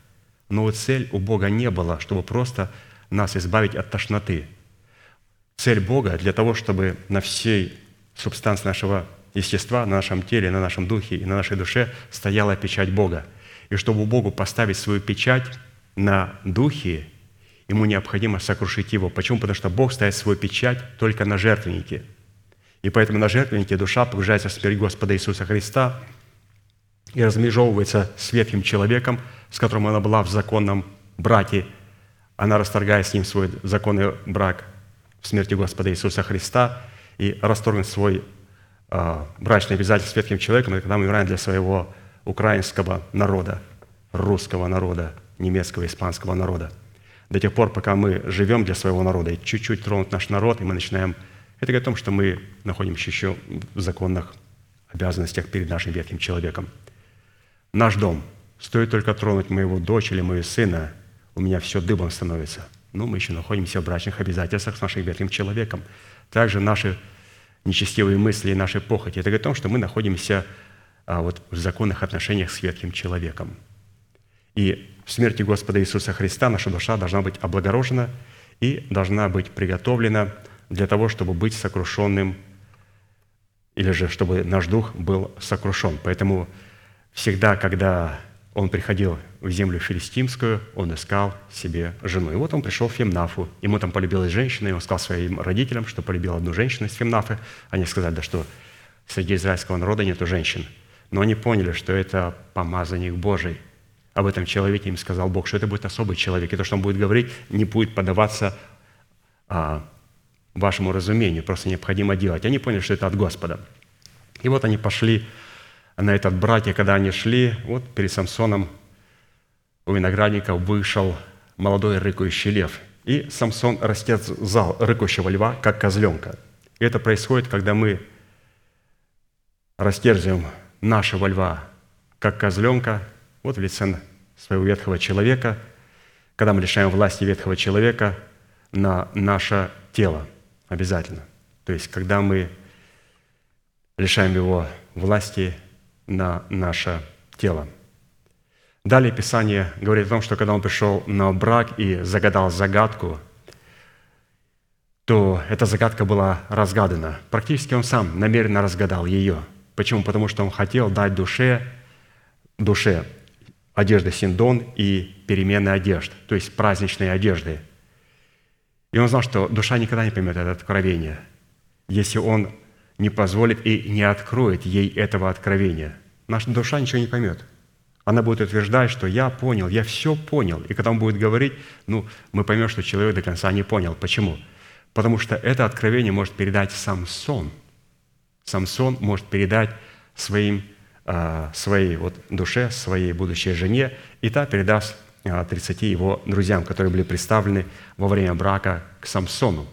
Но цель у Бога не была, чтобы просто нас избавить от тошноты. Цель Бога для того, чтобы на всей субстанции нашего естества, на нашем теле, на нашем духе и на нашей душе стояла печать Бога. И чтобы Богу поставить свою печать, на духе, ему необходимо сокрушить его. Почему? Потому что Бог ставит свою печать только на жертвеннике. И поэтому на жертвеннике душа погружается в смерть Господа Иисуса Христа и размежевывается с ветхим человеком, с которым она была в законном браке. Она расторгает с ним свой законный брак в смерти Господа Иисуса Христа и расторгнет свой э, брачный обязательство с ветхим человеком, это когда мы умираем для своего украинского народа, русского народа, немецкого, испанского народа. До тех пор, пока мы живем для своего народа и чуть-чуть тронут наш народ, и мы начинаем... Это говорит о том, что мы находимся еще в законных обязанностях перед нашим ветхим человеком. Наш дом. Стоит только тронуть моего дочь или моего сына, у меня все дыбом становится. Но мы еще находимся в брачных обязательствах с нашим ветхим человеком. Также наши нечестивые мысли и наши похоти. Это говорит о том, что мы находимся а, вот, в законных отношениях с ветхим человеком. И в смерти Господа Иисуса Христа наша душа должна быть облагорожена и должна быть приготовлена для того, чтобы быть сокрушенным, или же чтобы наш дух был сокрушен. Поэтому всегда, когда он приходил в землю филистимскую, он искал себе жену. И вот он пришел в Фемнафу. Ему там полюбилась женщина, и он сказал своим родителям, что полюбил одну женщину из Фемнафы. Они сказали, да что среди израильского народа нету женщин. Но они поняли, что это помазанник Божий – об этом человеке им сказал Бог, что это будет особый человек, и то, что он будет говорить, не будет поддаваться а, вашему разумению, просто необходимо делать. Они поняли, что это от Господа. И вот они пошли на этот братья, когда они шли, вот перед Самсоном у виноградника вышел молодой рыкающий лев. И Самсон растерзал рыкающего льва, как козленка. И это происходит, когда мы растерзываем нашего льва, как козленка, вот в лице своего ветхого человека, когда мы лишаем власти ветхого человека на наше тело. Обязательно. То есть, когда мы лишаем его власти на наше тело. Далее Писание говорит о том, что когда он пришел на брак и загадал загадку, то эта загадка была разгадана. Практически он сам намеренно разгадал ее. Почему? Потому что он хотел дать душе, душе одежда синдон и перемены одежд, то есть праздничные одежды. И он знал, что душа никогда не поймет это откровение, если он не позволит и не откроет ей этого откровения. Наша душа ничего не поймет. Она будет утверждать, что я понял, я все понял. И когда он будет говорить, ну, мы поймем, что человек до конца не понял. Почему? Потому что это откровение может передать Самсон. Самсон может передать своим, а, своей вот душе, своей будущей жене, и та передаст 30 а, его друзьям, которые были представлены во время брака к Самсону.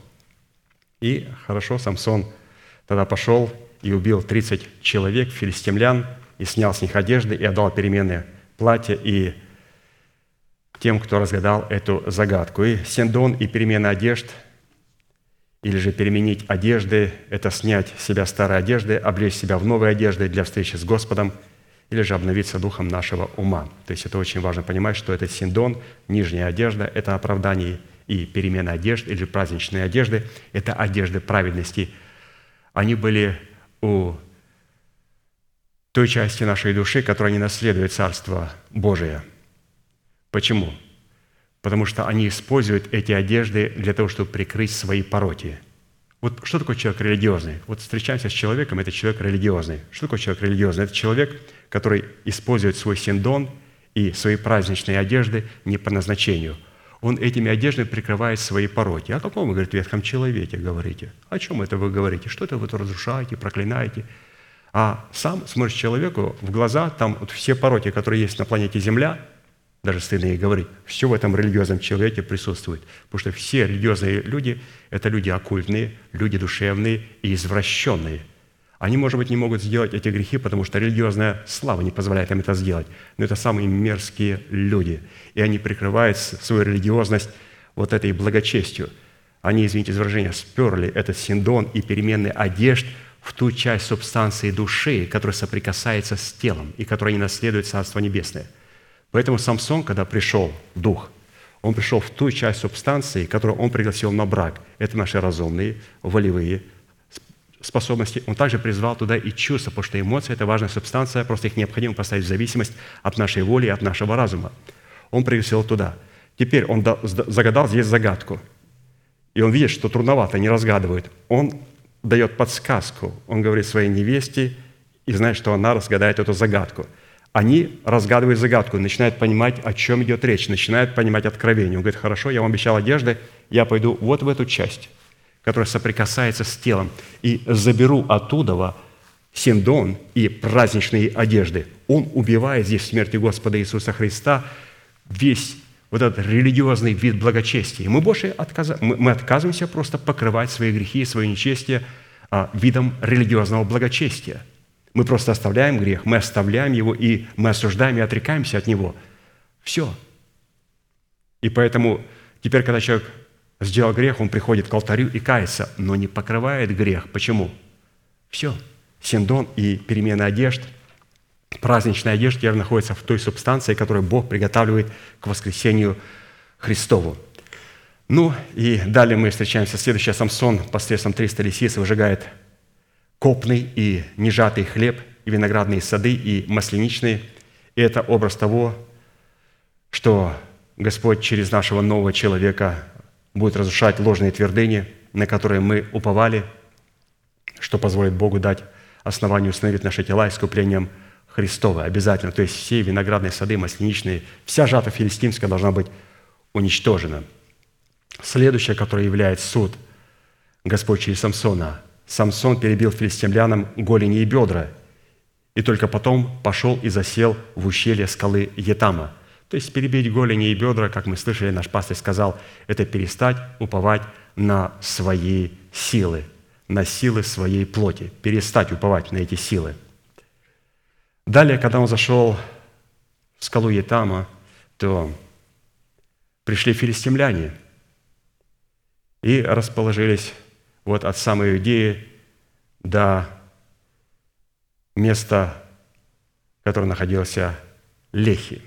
И хорошо, Самсон тогда пошел и убил 30 человек, филистимлян, и снял с них одежды, и отдал перемены платья и тем, кто разгадал эту загадку. И сендон и перемена одежд, или же переменить одежды – это снять с себя старые одежды, облечь себя в новые одежды для встречи с Господом, или же обновиться духом нашего ума. То есть это очень важно понимать, что этот синдон, нижняя одежда – это оправдание и перемена одежд, или праздничные одежды – это одежды праведности. Они были у той части нашей души, которая не наследует Царство Божие. Почему? Потому что они используют эти одежды для того, чтобы прикрыть свои пороки. Вот что такое человек религиозный? Вот встречаемся с человеком, это человек религиозный. Что такое человек религиозный? Это человек, который использует свой синдон и свои праздничные одежды не по назначению. Он этими одеждами прикрывает свои пороки. О каком вы, говорит, ветхом человеке говорите? О чем это вы говорите? Что это вы разрушаете, проклинаете? А сам смотришь человеку в глаза, там вот все пороки, которые есть на планете Земля, даже стыдно ей говорить, все в этом религиозном человеке присутствует. Потому что все религиозные люди – это люди оккультные, люди душевные и извращенные. Они, может быть, не могут сделать эти грехи, потому что религиозная слава не позволяет им это сделать. Но это самые мерзкие люди. И они прикрывают свою религиозность вот этой благочестью. Они, извините за выражение, сперли этот синдон и переменные одежд – в ту часть субстанции души, которая соприкасается с телом и которая не наследует Царство Небесное. Поэтому Самсон, когда пришел дух, он пришел в ту часть субстанции, которую он пригласил на брак. Это наши разумные, волевые способности. Он также призвал туда и чувства, потому что эмоции – это важная субстанция, просто их необходимо поставить в зависимость от нашей воли и от нашего разума. Он пригласил туда. Теперь он загадал здесь загадку. И он видит, что трудновато, не разгадывает. Он дает подсказку. Он говорит своей невесте и знает, что она разгадает эту загадку. Они разгадывают загадку, начинают понимать, о чем идет речь, начинают понимать откровение. Он говорит, хорошо, я вам обещал одежды, я пойду вот в эту часть, которая соприкасается с телом, и заберу оттуда синдон и праздничные одежды. Он убивает здесь смерти Господа Иисуса Христа весь вот этот религиозный вид благочестия. Мы больше отказ... мы отказываемся просто покрывать свои грехи и свои нечестия а, видом религиозного благочестия. Мы просто оставляем грех, мы оставляем его, и мы осуждаем и отрекаемся от него. Все. И поэтому теперь, когда человек сделал грех, он приходит к алтарю и кается, но не покрывает грех. Почему? Все. Синдон и перемена одежд – праздничная одежда теперь находится в той субстанции, которую Бог приготавливает к воскресению Христову. Ну и далее мы встречаемся. Следующий Самсон посредством 300 лисиц выжигает копный и нежатый хлеб, и виноградные сады, и масленичные. И это образ того, что Господь через нашего нового человека будет разрушать ложные твердыни, на которые мы уповали, что позволит Богу дать основание установить наши тела искуплением – Христовы обязательно. То есть все виноградные сады, масляничные, вся жатва филистимская должна быть уничтожена. Следующее, которое является суд Господь через Самсона. Самсон перебил филистимлянам голени и бедра, и только потом пошел и засел в ущелье скалы Етама. То есть перебить голени и бедра, как мы слышали, наш пастор сказал, это перестать уповать на свои силы, на силы своей плоти, перестать уповать на эти силы – Далее, когда он зашел в скалу Етама, то пришли филистимляне и расположились вот от самой Иудеи до места, которое находился Лехи.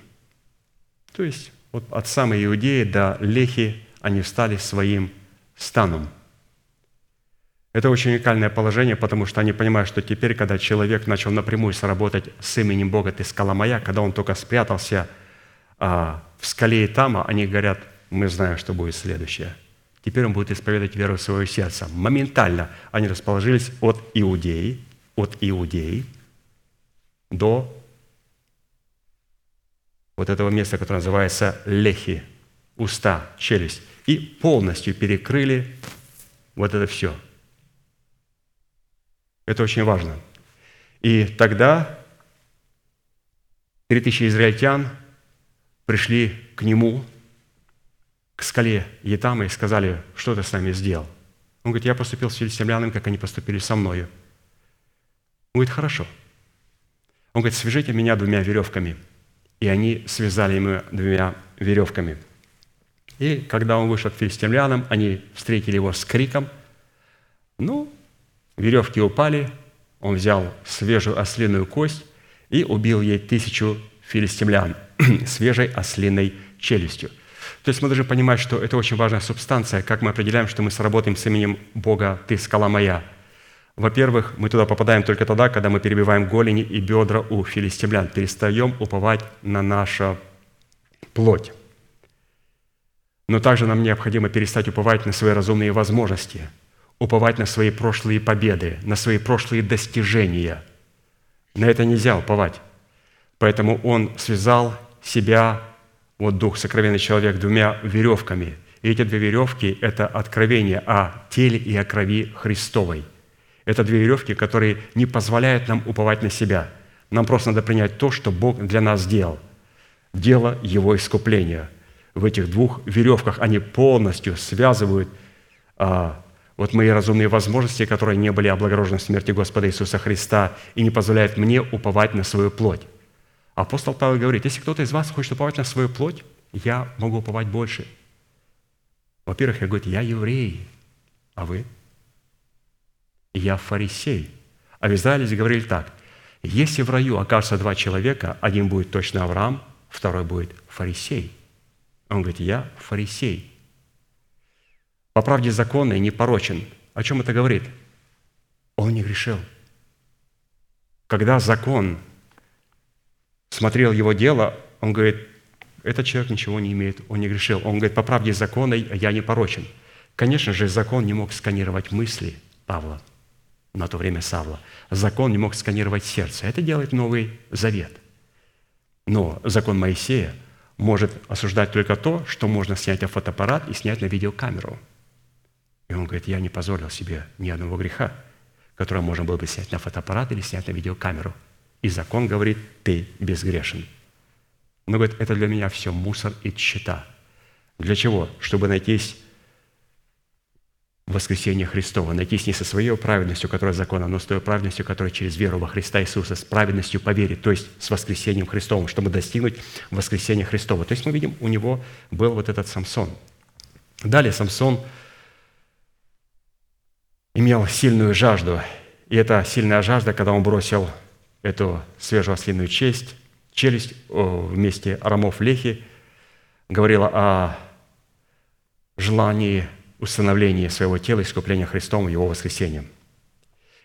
То есть вот от самой Иудеи до Лехи они встали своим станом – это очень уникальное положение, потому что они понимают, что теперь, когда человек начал напрямую сработать с именем Бога, ты скала моя, когда он только спрятался а, в скале Итама, они говорят, мы знаем, что будет следующее. Теперь он будет исповедовать веру в свое сердце. Моментально они расположились от Иудеи, от Иудеи до вот этого места, которое называется Лехи, уста, челюсть, и полностью перекрыли вот это все. Это очень важно. И тогда три тысячи израильтян пришли к нему, к скале Етама, и сказали, что ты с нами сделал? Он говорит, я поступил с филистимлянами, как они поступили со мною. Он говорит, хорошо. Он говорит, свяжите меня двумя веревками. И они связали ему двумя веревками. И когда он вышел к филистимлянам, они встретили его с криком. Ну, веревки упали, он взял свежую ослиную кость и убил ей тысячу филистимлян свежей ослиной челюстью. То есть мы должны понимать, что это очень важная субстанция, как мы определяем, что мы сработаем с именем Бога «Ты скала моя». Во-первых, мы туда попадаем только тогда, когда мы перебиваем голени и бедра у филистимлян, перестаем уповать на нашу плоть. Но также нам необходимо перестать уповать на свои разумные возможности, уповать на свои прошлые победы, на свои прошлые достижения. На это нельзя уповать. Поэтому он связал себя, вот дух сокровенный человек, двумя веревками. И эти две веревки – это откровение о теле и о крови Христовой. Это две веревки, которые не позволяют нам уповать на себя. Нам просто надо принять то, что Бог для нас сделал. Дело Его искупления. В этих двух веревках они полностью связывают а, вот мои разумные возможности, которые не были облагорожены в смерти Господа Иисуса Христа и не позволяют мне уповать на свою плоть. Апостол Павел говорит, если кто-то из вас хочет уповать на свою плоть, я могу уповать больше. Во-первых, я говорю, я еврей, а вы – я фарисей. А в Израиле говорили так, если в раю окажется два человека, один будет точно Авраам, второй будет фарисей. Он говорит, я фарисей. По правде законный, не порочен. О чем это говорит? Он не грешил. Когда закон смотрел его дело, он говорит, этот человек ничего не имеет, он не грешил. Он говорит, по правде законной я не порочен. Конечно же, закон не мог сканировать мысли Павла – на то время Савла. Закон не мог сканировать сердце. Это делает Новый Завет. Но закон Моисея может осуждать только то, что можно снять на фотоаппарат и снять на видеокамеру. И он говорит, я не позволил себе ни одного греха, который можно было бы снять на фотоаппарат или снять на видеокамеру. И закон говорит, ты безгрешен. Но говорит, это для меня все мусор и тщета. Для чего? Чтобы найтись воскресения Христова, найтись не со своей праведностью, которая закона, но с той праведностью, которая через веру во Христа Иисуса, с праведностью по вере, то есть с воскресением Христовым, чтобы достигнуть воскресения Христова. То есть мы видим, у него был вот этот Самсон. Далее Самсон имел сильную жажду, и эта сильная жажда, когда он бросил эту свежую ослиную честь, челюсть вместе аромов лехи, говорила о желании установления своего тела искупления Христом и Его воскресением.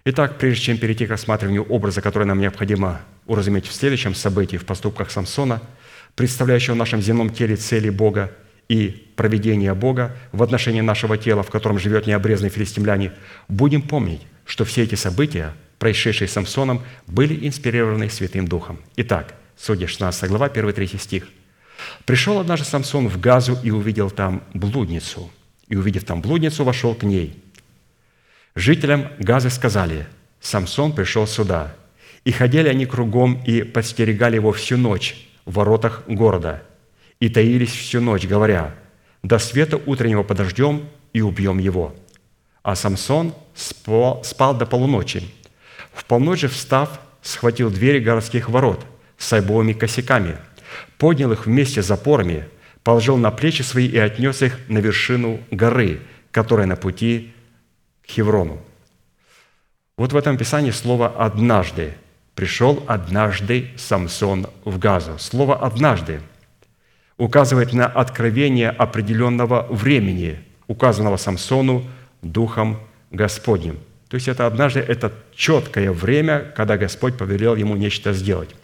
Итак, прежде чем перейти к рассматриванию образа, который нам необходимо уразуметь в следующем событии, в поступках Самсона, представляющего в нашем земном теле цели Бога и проведения Бога в отношении нашего тела, в котором живет необрезанный филистимляне, будем помнить, что все эти события, происшедшие с Самсоном, были инспирированы Святым Духом. Итак, Судья 16 глава, 1-3 стих. «Пришел однажды Самсон в Газу и увидел там блудницу, и, увидев там блудницу, вошел к ней. Жителям Газы сказали, Самсон пришел сюда. И ходили они кругом и подстерегали его всю ночь в воротах города. И таились всю ночь, говоря, до света утреннего подождем и убьем его. А Самсон спал, до полуночи. В полночь же встав, схватил двери городских ворот с обоими косяками, поднял их вместе с запорами – положил на плечи свои и отнес их на вершину горы, которая на пути к Хеврону. Вот в этом Писании слово «однажды». Пришел однажды Самсон в Газу. Слово «однажды» указывает на откровение определенного времени, указанного Самсону Духом Господним. То есть это однажды, это четкое время, когда Господь повелел ему нечто сделать.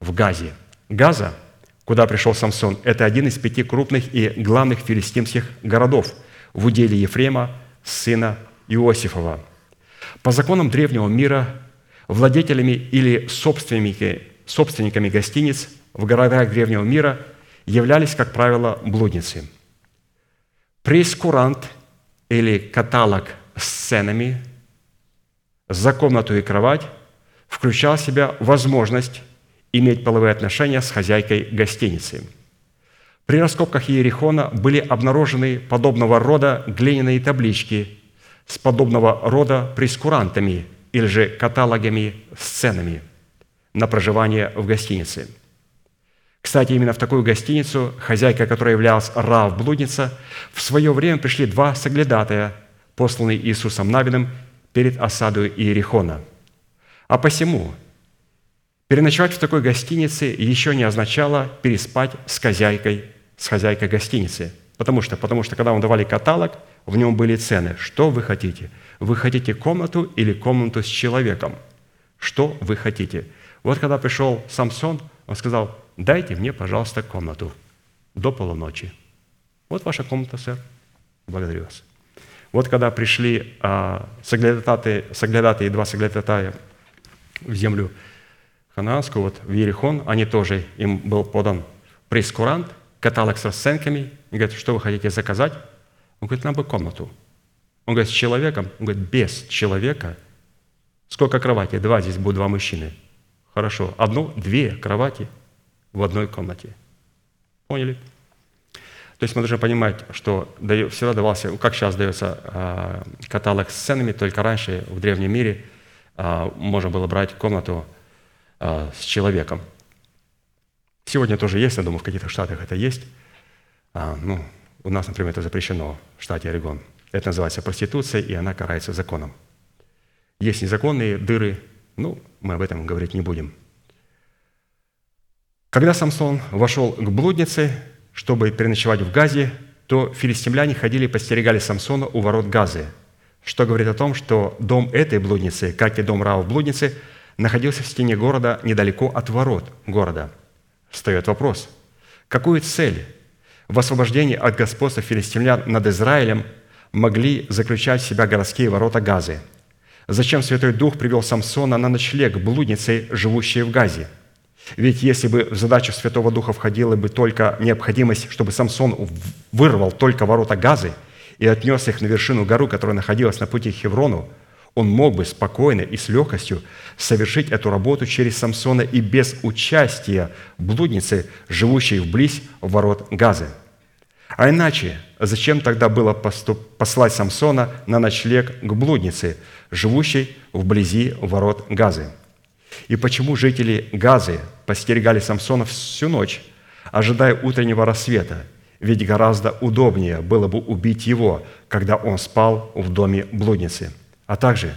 В Газе. Газа – куда пришел Самсон, это один из пяти крупных и главных филистимских городов, в уделе Ефрема, сына Иосифова. По законам древнего мира владетелями или собственниками, собственниками гостиниц в городах древнего мира являлись, как правило, блудницы. Прескурант или каталог с сценами за комнату и кровать включал в себя возможность иметь половые отношения с хозяйкой гостиницы. При раскопках Иерихона были обнаружены подобного рода глиняные таблички с подобного рода прескурантами или же каталогами сценами на проживание в гостинице. Кстати, именно в такую гостиницу, хозяйка которая являлась Рав блудница, в свое время пришли два соглядатая, посланные Иисусом Навиным перед осадой Иерихона. А посему переночевать в такой гостинице еще не означало переспать с хозяйкой, с хозяйкой гостиницы. Потому что, потому что когда вам давали каталог, в нем были цены. Что вы хотите? Вы хотите комнату или комнату с человеком? Что вы хотите? Вот когда пришел Самсон, он сказал, дайте мне, пожалуйста, комнату до полуночи. Вот ваша комната, сэр. Благодарю вас. Вот когда пришли а, соглядатые, соглядатые, два соглядатая в землю ханаанскую, вот в Ерихон, они тоже, им был подан прескурант, каталог с расценками, и говорят, что вы хотите заказать? Он говорит, нам бы комнату. Он говорит, с человеком? Он говорит, без человека. Сколько кроватей? Два, здесь будут два мужчины. Хорошо. Одну, две кровати в одной комнате. Поняли? То есть мы должны понимать, что всегда давался, как сейчас дается а, каталог с сценами, только раньше в древнем мире а, можно было брать комнату а, с человеком. Сегодня тоже есть, я думаю, в каких-то штатах это есть. Ну, у нас, например, это запрещено в штате Орегон. Это называется проституция, и она карается законом. Есть незаконные дыры, ну, мы об этом говорить не будем. Когда Самсон вошел к блуднице, чтобы переночевать в Газе, то филистимляне ходили и постерегали Самсона у ворот Газы, что говорит о том, что дом этой блудницы, как и дом Рау блудницы, находился в стене города недалеко от ворот города. Встает вопрос, какую цель в освобождении от господства филистимлян над Израилем могли заключать в себя городские ворота Газы? Зачем Святой Дух привел Самсона на ночлег блудницей, живущей в Газе – ведь если бы в задачу Святого Духа входила бы только необходимость, чтобы Самсон вырвал только ворота Газы и отнес их на вершину гору, которая находилась на пути к Хеврону, он мог бы спокойно и с легкостью совершить эту работу через Самсона и без участия блудницы, живущей вблизь ворот Газы. А иначе, зачем тогда было послать Самсона на ночлег к блуднице, живущей вблизи ворот Газы? И почему жители Газы постерегали Самсона всю ночь, ожидая утреннего рассвета? Ведь гораздо удобнее было бы убить его, когда он спал в доме блудницы. А также,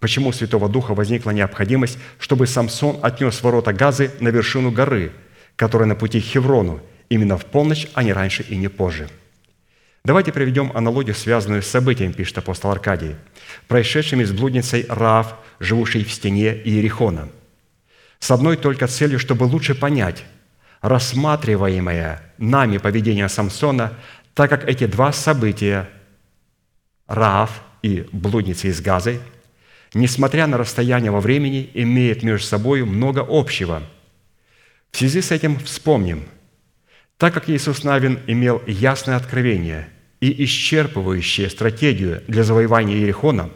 почему у Святого Духа возникла необходимость, чтобы Самсон отнес ворота Газы на вершину горы, которая на пути к Хеврону, именно в полночь, а не раньше и не позже – Давайте приведем аналогию, связанную с событием, пишет апостол Аркадий, происшедшими с блудницей Рав, живущей в стене Иерихона. С одной только целью, чтобы лучше понять рассматриваемое нами поведение Самсона, так как эти два события, Раав и блудница из Газы, несмотря на расстояние во времени, имеют между собой много общего. В связи с этим вспомним, так как Иисус Навин имел ясное откровение – и исчерпывающая стратегию для завоевания Иерихона,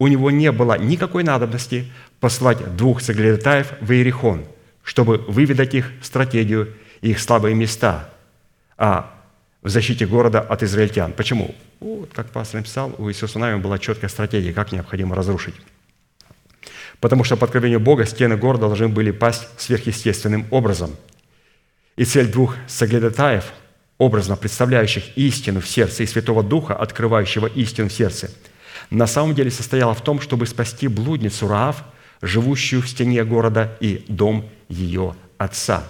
у него не было никакой надобности послать двух соглядатаев в Иерихон, чтобы выведать их стратегию и их слабые места, а в защите города от израильтян. Почему? Вот, как пастор написал, у Иисуса Навина была четкая стратегия, как необходимо разрушить. Потому что по откровению Бога стены города должны были пасть сверхъестественным образом. И цель двух соглядатаев – образно представляющих истину в сердце и Святого Духа, открывающего истину в сердце, на самом деле состояла в том, чтобы спасти блудницу Раав, живущую в стене города, и дом ее отца.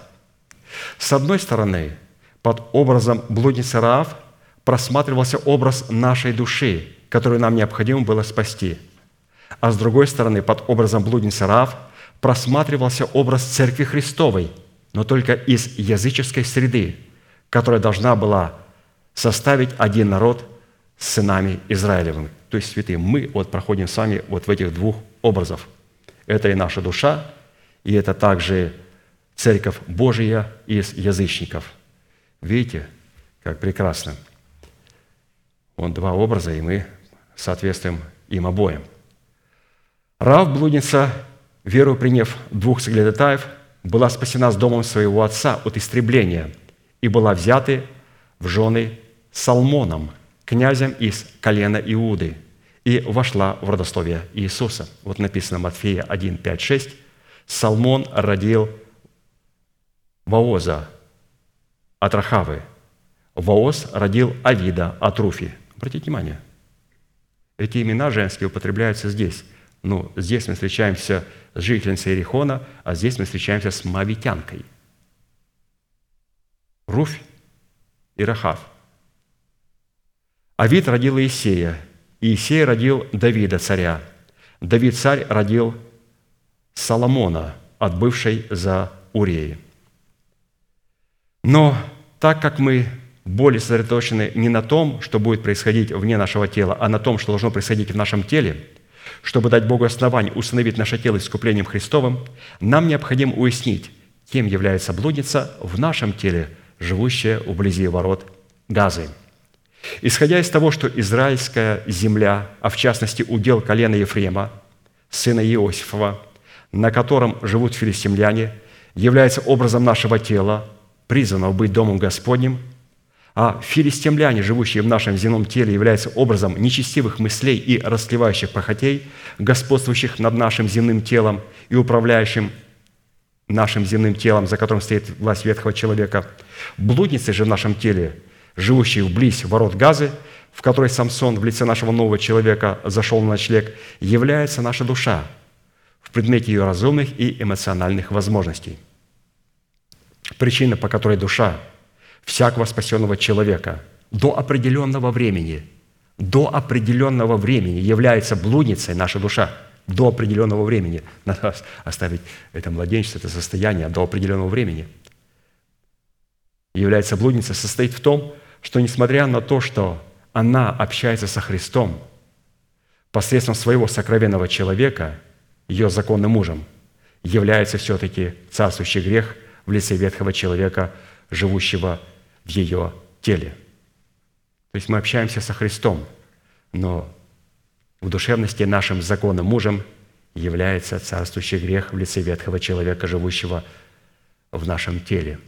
С одной стороны, под образом блудницы Раав просматривался образ нашей души, которую нам необходимо было спасти. А с другой стороны, под образом блудницы Раав просматривался образ Церкви Христовой, но только из языческой среды – которая должна была составить один народ сынами Израилевыми, то есть святые. Мы вот проходим с вами вот в этих двух образов. Это и наша душа, и это также церковь Божия из язычников. Видите, как прекрасно. Вот два образа, и мы соответствуем им обоим. Рав, блудница, веру приняв двух соглядатаев, была спасена с домом своего отца от истребления и была взята в жены Салмоном, князем из колена Иуды, и вошла в родословие Иисуса. Вот написано Матфея 1, 5, 6. Салмон родил Вооза от Рахавы. Вооз родил Авида от Руфи. Обратите внимание, эти имена женские употребляются здесь. Ну, здесь мы встречаемся с жительницей Ерихона, а здесь мы встречаемся с мавитянкой. Руфь и Рахав. Авид родил Иисея, Иисей родил Давида, царя. Давид, царь, родил Соломона от бывшей за Уреи. Но так как мы более сосредоточены не на том, что будет происходить вне нашего тела, а на том, что должно происходить в нашем теле, чтобы дать Богу основание установить наше тело искуплением Христовым, нам необходимо уяснить, кем является блудница в нашем теле, живущая вблизи ворот Газы. Исходя из того, что израильская земля, а в частности удел колена Ефрема, сына Иосифова, на котором живут филистимляне, является образом нашего тела, призванного быть Домом Господним – а филистимляне, живущие в нашем земном теле, являются образом нечестивых мыслей и расслевающих похотей, господствующих над нашим земным телом и управляющим нашим земным телом, за которым стоит власть ветхого человека. Блудницы же в нашем теле, живущие вблизь ворот Газы, в которой Самсон в лице нашего нового человека зашел на ночлег, является наша душа в предмете ее разумных и эмоциональных возможностей. Причина, по которой душа всякого спасенного человека до определенного времени, до определенного времени является блудницей наша душа. До определенного времени. Надо оставить это младенчество, это состояние до определенного времени. Является блудницей состоит в том, что несмотря на то, что она общается со Христом посредством своего сокровенного человека, ее законным мужем, является все-таки царствующий грех в лице ветхого человека, живущего в ее теле. То есть мы общаемся со Христом, но в душевности нашим законным мужем является царствующий грех в лице ветхого человека, живущего в нашем теле.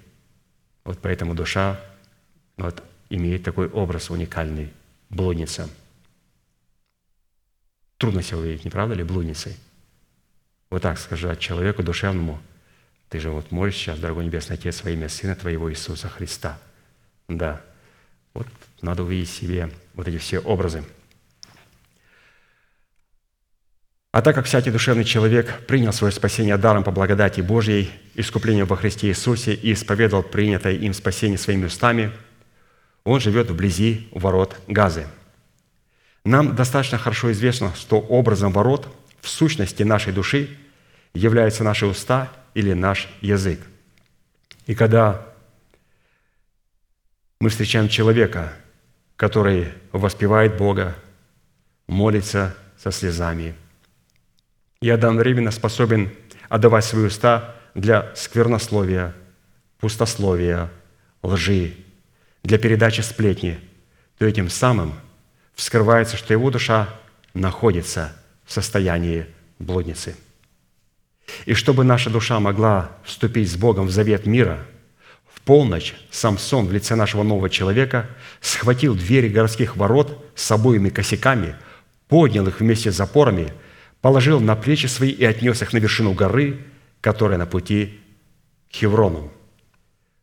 Вот поэтому душа вот, имеет такой образ уникальный – блудница. Трудно себе увидеть, не правда ли, блудницей? Вот так сказать человеку душевному, ты же вот молишь сейчас, дорогой Небесный Отец, во имя Сына Твоего Иисуса Христа – да. Вот надо увидеть себе вот эти все образы. А так как всякий душевный человек принял свое спасение даром по благодати Божьей, искуплением во Христе Иисусе и исповедовал принятое им спасение своими устами, он живет вблизи ворот Газы. Нам достаточно хорошо известно, что образом ворот в сущности нашей души являются наши уста или наш язык. И когда мы встречаем человека, который воспевает Бога, молится со слезами. И одновременно способен отдавать свои уста для сквернословия, пустословия, лжи, для передачи сплетни, то этим самым вскрывается, что его душа находится в состоянии блудницы. И чтобы наша душа могла вступить с Богом в завет мира – полночь Самсон в лице нашего нового человека схватил двери городских ворот с обоими косяками, поднял их вместе с запорами, положил на плечи свои и отнес их на вершину горы, которая на пути к Хеврону.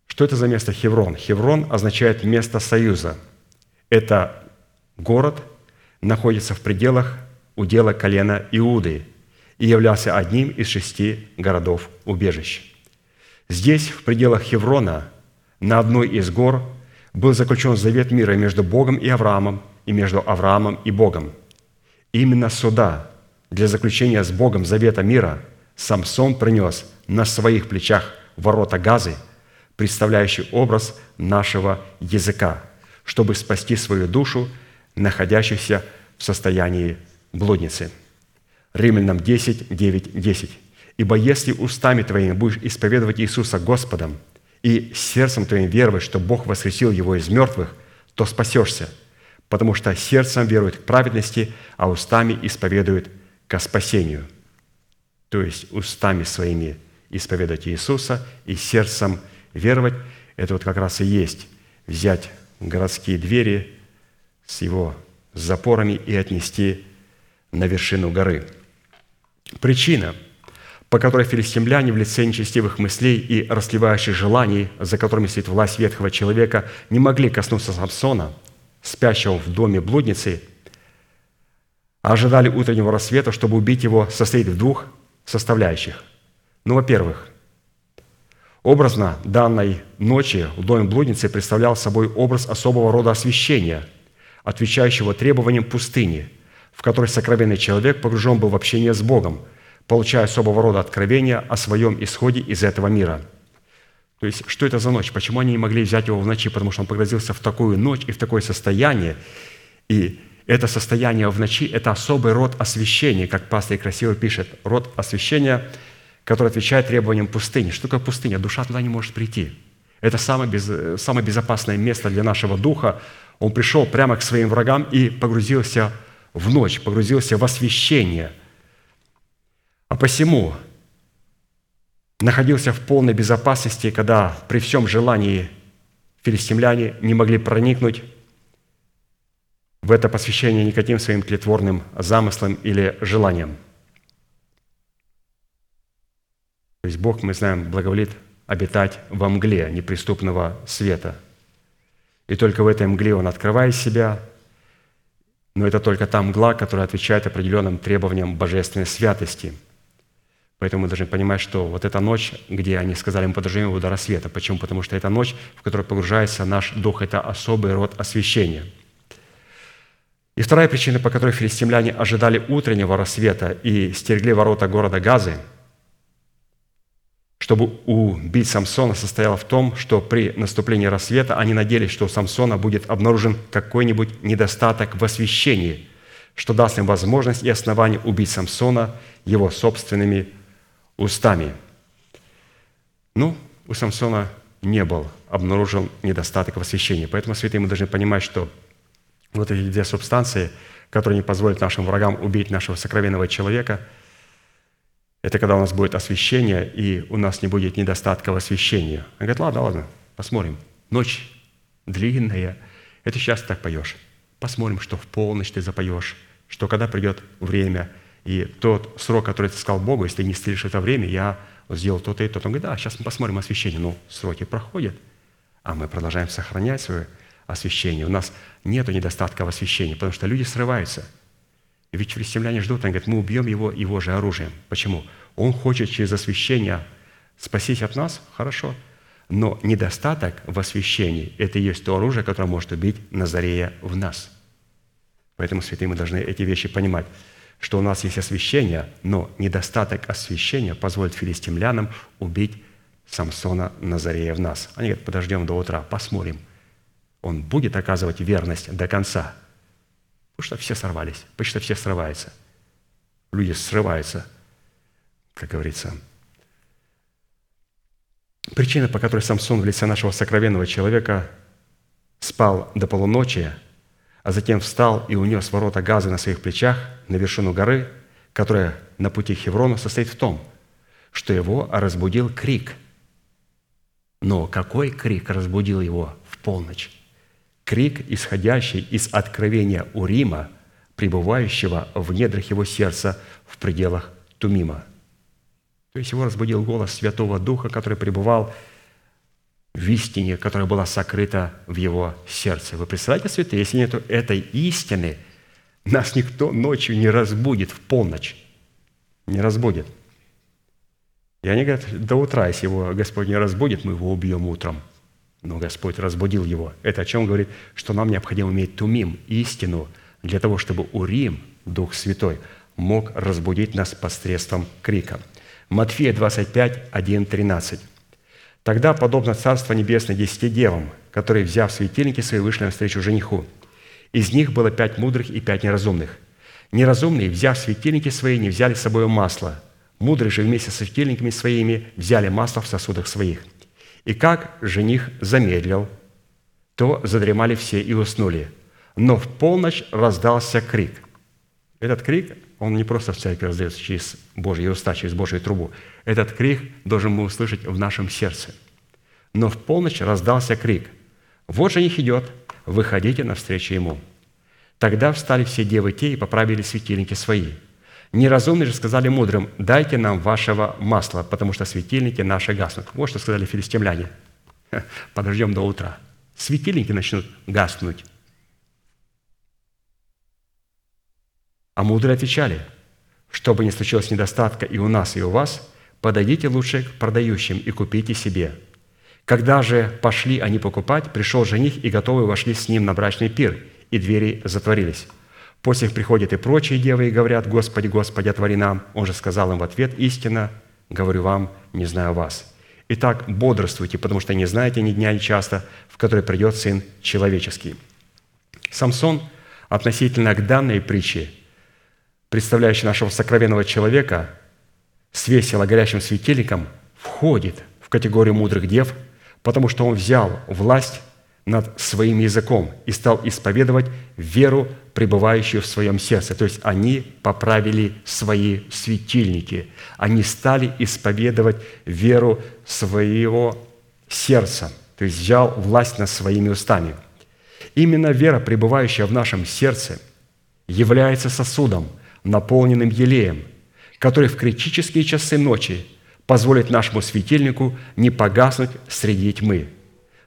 Что это за место Хеврон? Хеврон означает место союза. Это город находится в пределах удела колена Иуды и являлся одним из шести городов-убежищ. Здесь, в пределах Хеврона, на одной из гор, был заключен завет мира между Богом и Авраамом, и между Авраамом и Богом. Именно сюда, для заключения с Богом завета мира, Самсон принес на своих плечах ворота Газы, представляющий образ нашего языка, чтобы спасти свою душу находящихся в состоянии блудницы. Римлянам 10, 9, 10. «Ибо если устами твоими будешь исповедовать Иисуса Господом и сердцем твоим веровать, что Бог воскресил Его из мертвых, то спасешься, потому что сердцем верует к праведности, а устами исповедует ко спасению». То есть устами своими исповедовать Иисуса и сердцем веровать – это вот как раз и есть взять городские двери с его запорами и отнести на вершину горы. Причина, по которой филистимляне в лице нечестивых мыслей и расливающих желаний, за которыми стоит власть ветхого человека, не могли коснуться Самсона, спящего в доме блудницы, ожидали утреннего рассвета, чтобы убить его, состоит в двух составляющих. Ну, во-первых, образно данной ночи в доме блудницы представлял собой образ особого рода освящения, отвечающего требованиям пустыни, в которой сокровенный человек погружен был в общение с Богом, получая особого рода откровения о своем исходе из этого мира. То есть, что это за ночь? Почему они не могли взять его в ночи? Потому что он погрузился в такую ночь и в такое состояние, и это состояние в ночи – это особый род освящения, как пастор красиво пишет, род освящения, который отвечает требованиям пустыни. Что такое пустыня? Душа туда не может прийти. Это самое, без, самое безопасное место для нашего духа. Он пришел прямо к своим врагам и погрузился в ночь, погрузился в освящение. А посему находился в полной безопасности, когда при всем желании филистимляне не могли проникнуть в это посвящение никаким своим тлетворным замыслам или желаниям. То есть Бог, мы знаем, благоволит обитать во мгле неприступного света. И только в этой мгле Он открывает себя, но это только та мгла, которая отвечает определенным требованиям божественной святости. Поэтому мы должны понимать, что вот эта ночь, где они сказали, мы его до рассвета. Почему? Потому что это ночь, в которой погружается наш дух, это особый род освящения – и вторая причина, по которой филистимляне ожидали утреннего рассвета и стерегли ворота города Газы, чтобы убить Самсона, состояла в том, что при наступлении рассвета они надеялись, что у Самсона будет обнаружен какой-нибудь недостаток в освящении, что даст им возможность и основание убить Самсона его собственными устами. Ну, у Самсона не был обнаружен недостаток в освящении. Поэтому, святые, мы должны понимать, что вот эти две субстанции, которые не позволят нашим врагам убить нашего сокровенного человека, это когда у нас будет освящение, и у нас не будет недостатка в освящении. Он говорит, ладно, ладно, посмотрим. Ночь длинная. Это сейчас так поешь. Посмотрим, что в полночь ты запоешь, что когда придет время, и тот срок, который ты сказал Богу, если ты не стелишь это время, я сделал то-то и то. Он говорит, да, сейчас мы посмотрим освящение. Ну, сроки проходят, а мы продолжаем сохранять свое освящение. У нас нет недостатка в освящении, потому что люди срываются. Ведь филистимляне ждут, они говорят, мы убьем его его же оружием. Почему? Он хочет через освящение спасись от нас, хорошо. Но недостаток в освящении – это и есть то оружие, которое может убить Назарея в нас. Поэтому, святые, мы должны эти вещи понимать, что у нас есть освящение, но недостаток освящения позволит филистимлянам убить Самсона Назарея в нас. Они говорят, подождем до утра, посмотрим – он будет оказывать верность до конца. Потому что все сорвались, что все срываются. Люди срываются, как говорится. Причина, по которой Самсон в лице нашего сокровенного человека спал до полуночи, а затем встал и унес ворота газа на своих плечах на вершину горы, которая на пути к Хеврону, состоит в том, что его разбудил крик. Но какой крик разбудил его в полночь? Крик, исходящий из откровения Урима, пребывающего в недрах его сердца в пределах Тумима. То есть его разбудил голос Святого Духа, который пребывал в истине, которая была сокрыта в его сердце. Вы представляете, святые, если нет этой истины, нас никто ночью не разбудит в полночь. Не разбудит. И они говорят, до утра, если его Господь не разбудит, мы его убьем утром – но Господь разбудил его. Это о чем говорит, что нам необходимо иметь тумим, истину, для того, чтобы Урим, Дух Святой, мог разбудить нас посредством крика. Матфея 25, 1, 13. «Тогда, подобно Царство Небесное десяти девам, которые, взяв светильники свои, вышли навстречу жениху. Из них было пять мудрых и пять неразумных. Неразумные, взяв светильники свои, не взяли с собой масло. Мудрые же вместе с светильниками своими взяли масло в сосудах своих. И как жених замедлил, то задремали все и уснули. Но в полночь раздался крик. Этот крик, он не просто в церкви раздается через Божьи уста, через Божью трубу. Этот крик должен мы услышать в нашем сердце. Но в полночь раздался крик. «Вот жених идет, выходите навстречу ему». Тогда встали все девы те и поправили светильники свои. Неразумные же сказали мудрым, дайте нам вашего масла, потому что светильники наши гаснут. Вот что сказали филистимляне. Подождем до утра. Светильники начнут гаснуть. А мудрые отвечали, чтобы не случилось недостатка и у нас, и у вас, подойдите лучше к продающим и купите себе. Когда же пошли они покупать, пришел жених, и готовые вошли с ним на брачный пир, и двери затворились. После их приходят и прочие девы и говорят, «Господи, Господи, отвори нам». Он же сказал им в ответ, «Истина, говорю вам, не знаю вас». Итак, бодрствуйте, потому что не знаете ни дня, ни часа, в который придет Сын Человеческий. Самсон относительно к данной притче, представляющей нашего сокровенного человека, с весело горящим светильником, входит в категорию мудрых дев, потому что он взял власть над своим языком и стал исповедовать веру, пребывающую в своем сердце. То есть они поправили свои светильники. Они стали исповедовать веру своего сердца. То есть взял власть над своими устами. Именно вера, пребывающая в нашем сердце, является сосудом, наполненным елеем, который в критические часы ночи позволит нашему светильнику не погаснуть среди тьмы –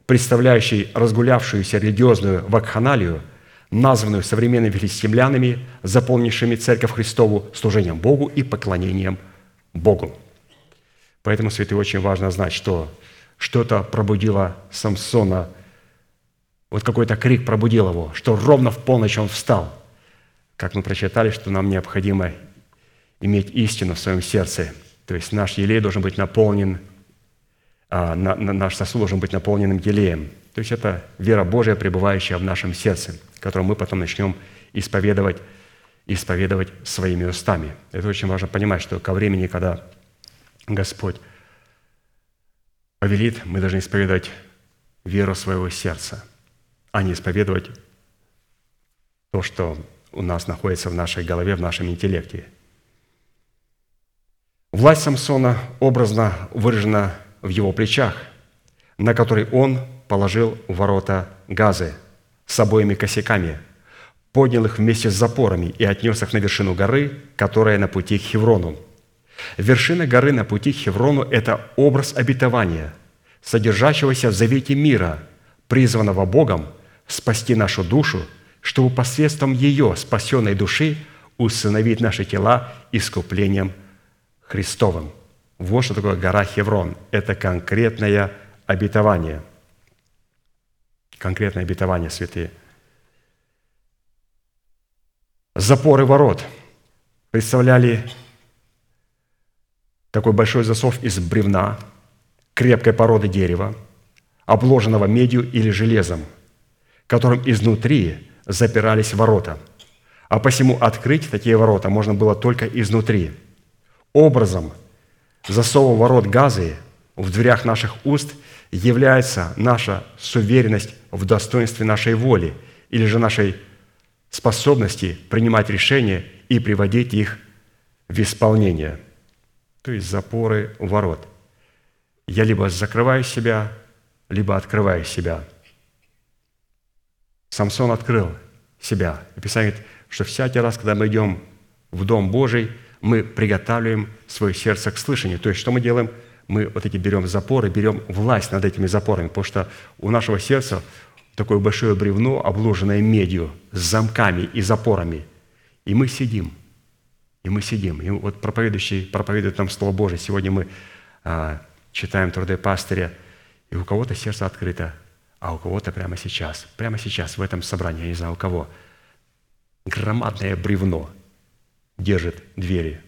представляющий разгулявшуюся религиозную вакханалию, названную современными филистимлянами, заполнившими Церковь Христову служением Богу и поклонением Богу. Поэтому, святые, очень важно знать, что что-то пробудило Самсона, вот какой-то крик пробудил его, что ровно в полночь он встал. Как мы прочитали, что нам необходимо иметь истину в своем сердце. То есть наш елей должен быть наполнен а, наш сосуд должен быть наполненным елеем. То есть это вера Божия, пребывающая в нашем сердце, которую мы потом начнем исповедовать, исповедовать своими устами. Это очень важно понимать, что ко времени, когда Господь повелит, мы должны исповедовать веру своего сердца, а не исповедовать то, что у нас находится в нашей голове, в нашем интеллекте. Власть Самсона образно выражена в его плечах, на который он положил ворота Газы с обоими косяками, поднял их вместе с запорами и отнес их на вершину горы, которая на пути к Хеврону. Вершина горы на пути к Хеврону – это образ обетования, содержащегося в завете мира, призванного Богом спасти нашу душу, чтобы посредством ее спасенной души усыновить наши тела искуплением Христовым – вот что такое гора Хеврон. Это конкретное обетование. Конкретное обетование, святые. Запоры ворот представляли такой большой засов из бревна, крепкой породы дерева, обложенного медью или железом, которым изнутри запирались ворота. А посему открыть такие ворота можно было только изнутри. Образом – засова ворот Газы в дверях наших уст является наша суверенность в достоинстве нашей воли или же нашей способности принимать решения и приводить их в исполнение. То есть запоры ворот. Я либо закрываю себя, либо открываю себя. Самсон открыл себя. И Писание говорит, что всякий раз, когда мы идем в Дом Божий – мы приготавливаем свое сердце к слышанию. То есть, что мы делаем? Мы вот эти берем запоры, берем власть над этими запорами, потому что у нашего сердца такое большое бревно, обложенное медью, с замками и запорами. И мы сидим, и мы сидим. И вот проповедующий проповедует нам Слово Божие. Сегодня мы а, читаем труды пастыря, и у кого-то сердце открыто, а у кого-то прямо сейчас, прямо сейчас в этом собрании, я не знаю у кого, громадное бревно – держит двери.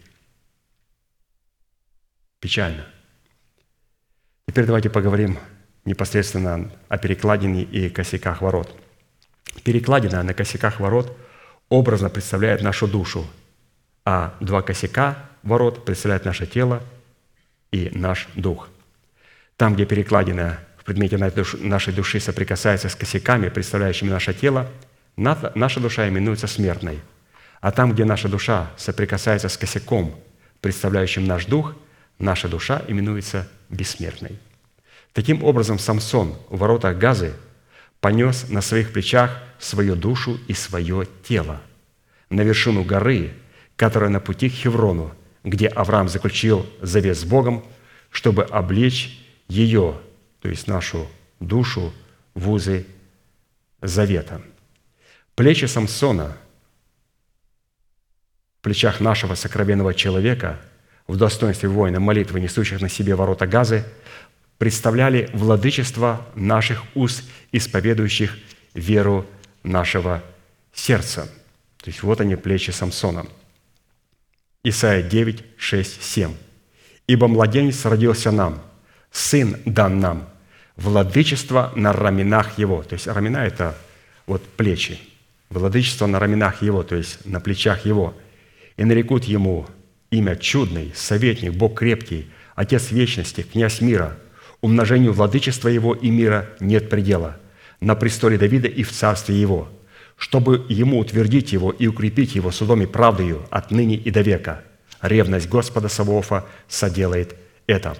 Печально. Теперь давайте поговорим непосредственно о перекладине и косяках ворот. Перекладина на косяках ворот образно представляет нашу душу, а два косяка ворот представляют наше тело и наш дух. Там, где перекладина в предмете нашей души соприкасается с косяками, представляющими наше тело, наша душа именуется смертной. А там, где наша душа соприкасается с косяком, представляющим наш дух, наша душа именуется бессмертной. Таким образом, Самсон в воротах Газы понес на своих плечах свою душу и свое тело на вершину горы, которая на пути к Хеврону, где Авраам заключил завет с Богом, чтобы облечь ее, то есть нашу душу, в узы завета. Плечи Самсона в плечах нашего сокровенного человека в достоинстве воина молитвы, несущих на себе ворота Газы, представляли владычество наших уст, исповедующих веру нашего сердца. То есть вот они, плечи Самсона. Исайя 9, 6, 7. «Ибо младенец родился нам, сын дан нам, владычество на раменах его». То есть рамена – это вот плечи. Владычество на раменах его, то есть на плечах его. «И нарекут ему имя чудный, советник, Бог крепкий, Отец вечности, князь мира. Умножению владычества его и мира нет предела. На престоле Давида и в царстве его, чтобы ему утвердить его и укрепить его судом и правдою отныне и до века. Ревность Господа Савоофа соделает это».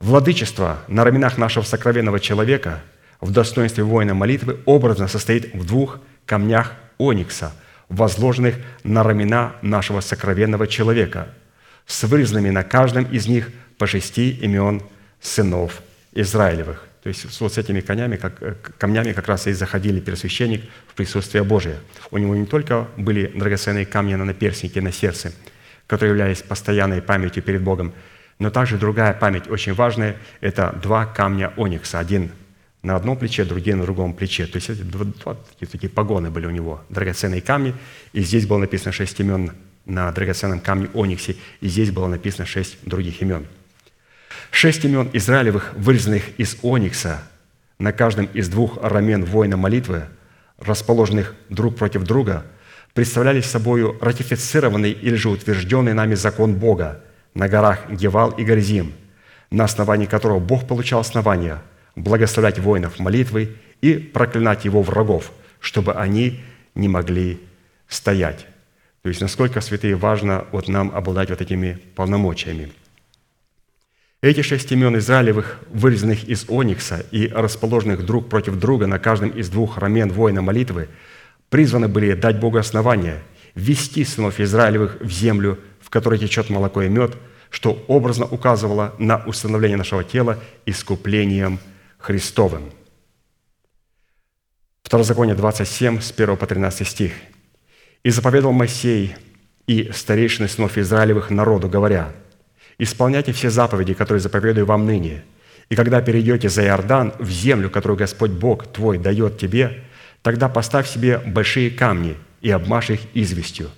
Владычество на раменах нашего сокровенного человека в достоинстве воина молитвы образно состоит в двух камнях оникса, возложенных на рамена нашего сокровенного человека, с вырезанными на каждом из них по шести имен сынов Израилевых. То есть вот с этими камнями, как, э, камнями как раз и заходили первосвященник в присутствие Божие. У него не только были драгоценные камни на наперстнике, на сердце, которые являлись постоянной памятью перед Богом, но также другая память очень важная – это два камня оникса. Один на одном плече, другие на другом плече. То есть это два, два такие, такие погоны были у него, драгоценные камни. И здесь было написано шесть имен на драгоценном камне ониксе, и здесь было написано шесть других имен. Шесть имен Израилевых, вырезанных из оникса, на каждом из двух рамен воина молитвы, расположенных друг против друга, представляли собой ратифицированный или же утвержденный нами закон Бога на горах Гевал и Горизим, на основании которого Бог получал основания – благословлять воинов молитвой и проклинать его врагов, чтобы они не могли стоять. То есть насколько, святые, важно вот нам обладать вот этими полномочиями. Эти шесть имен Израилевых, вырезанных из оникса и расположенных друг против друга на каждом из двух рамен воина молитвы, призваны были дать Богу основания, ввести сынов Израилевых в землю, в которой течет молоко и мед, что образно указывало на установление нашего тела искуплением Христовым. Второзаконие 27, с 1 по 13 стих. «И заповедал Моисей и старейшины сынов Израилевых народу, говоря, «Исполняйте все заповеди, которые заповедую вам ныне, и когда перейдете за Иордан в землю, которую Господь Бог твой дает тебе, тогда поставь себе большие камни и обмажь их известью,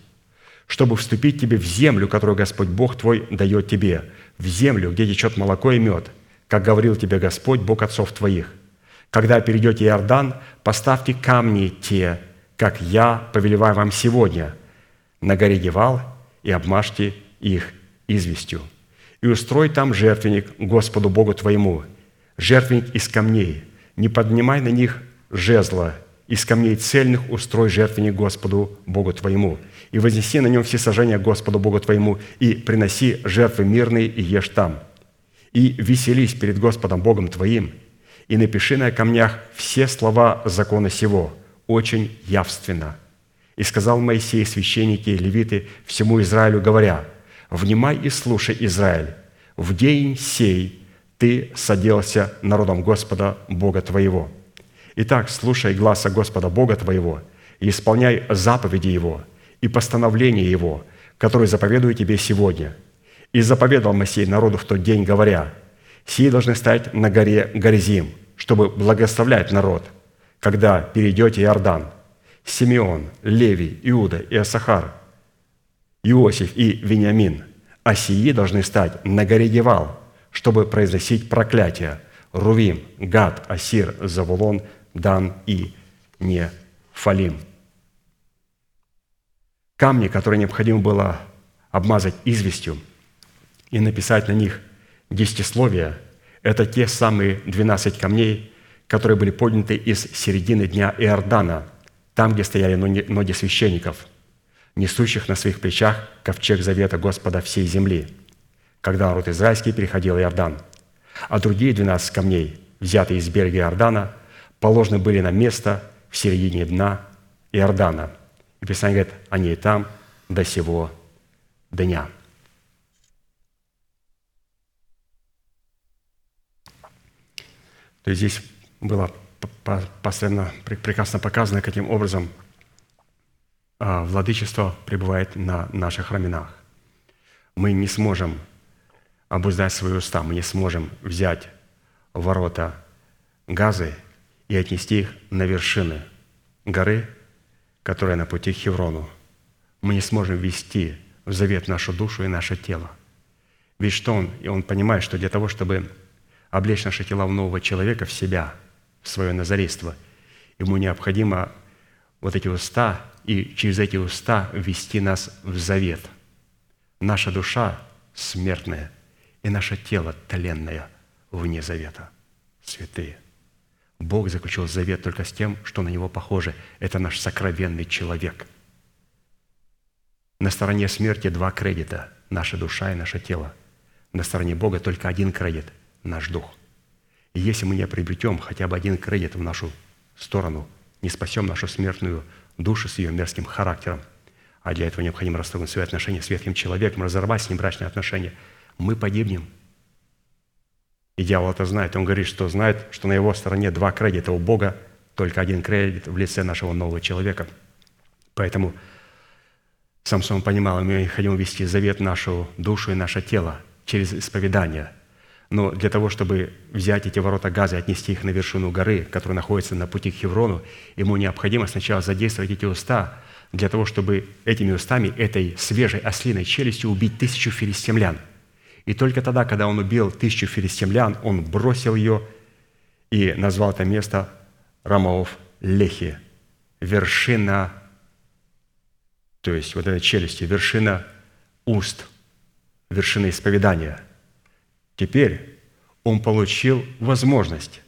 чтобы вступить тебе в землю, которую Господь Бог твой дает тебе, в землю, где течет молоко и мед, как говорил тебе Господь, Бог отцов твоих. Когда перейдете Иордан, поставьте камни те, как я повелеваю вам сегодня, на горе Гевал, и обмажьте их известью. И устрой там жертвенник Господу Богу твоему, жертвенник из камней. Не поднимай на них жезла, из камней цельных устрой жертвенник Господу Богу твоему, и вознеси на нем все сожжения Господу Богу твоему, и приноси жертвы мирные, и ешь там» и веселись перед Господом Богом твоим, и напиши на камнях все слова закона сего, очень явственно». И сказал Моисей, священники и левиты всему Израилю, говоря, «Внимай и слушай, Израиль, в день сей ты соделся народом Господа Бога твоего. Итак, слушай гласа Господа Бога твоего и исполняй заповеди Его и постановления Его, которые заповедую тебе сегодня – и заповедал Моисей народу в тот день, говоря, «Сии должны стать на горе Горизим, чтобы благословлять народ, когда перейдете Иордан. Симеон, Левий, Иуда и Асахар, Иосиф и Вениамин, а сии должны стать на горе Гевал, чтобы произносить проклятие Рувим, Гад, Асир, Завулон, Дан и Нефталим». фалим. Камни, которые необходимо было обмазать известью и написать на них десятисловия, это те самые 12 камней, которые были подняты из середины дня Иордана, там, где стояли ноги священников, несущих на своих плечах ковчег завета Господа всей земли, когда народ израильский переходил Иордан. А другие 12 камней, взятые из берега Иордана, положены были на место в середине дна Иордана. И Писание говорит, они и там до сего дня. То есть здесь было постоянно прекрасно показано, каким образом а, владычество пребывает на наших раменах. Мы не сможем обуздать свои уста, мы не сможем взять ворота Газы и отнести их на вершины горы, которая на пути к Хеврону. Мы не сможем вести в завет нашу душу и наше тело. Ведь что он? И он понимает, что для того, чтобы облечь наши тела в нового человека, в себя, в свое назарейство, ему необходимо вот эти уста и через эти уста ввести нас в завет. Наша душа смертная и наше тело тленное вне завета. Святые – Бог заключил завет только с тем, что на него похоже. Это наш сокровенный человек. На стороне смерти два кредита – наша душа и наше тело. На стороне Бога только один кредит – наш дух. И если мы не приобретем хотя бы один кредит в нашу сторону, не спасем нашу смертную душу с ее мерзким характером, а для этого необходимо расторгнуть свои отношения с ветхим человеком, разорвать с ним брачные отношения, мы погибнем – и дьявол это знает. Он говорит, что знает, что на его стороне два кредита у Бога, только один кредит в лице нашего нового человека. Поэтому Самсон понимал, мы хотим вести завет нашу душу и наше тело через исповедание. Но для того, чтобы взять эти ворота газа и отнести их на вершину горы, которая находится на пути к Хеврону, ему необходимо сначала задействовать эти уста, для того, чтобы этими устами, этой свежей ослиной челюстью убить тысячу филистимлян – и только тогда, когда он убил тысячу филистимлян, он бросил ее и назвал это место Рамаов Лехи, вершина, то есть вот этой челюсти, вершина уст, вершина исповедания. Теперь он получил возможность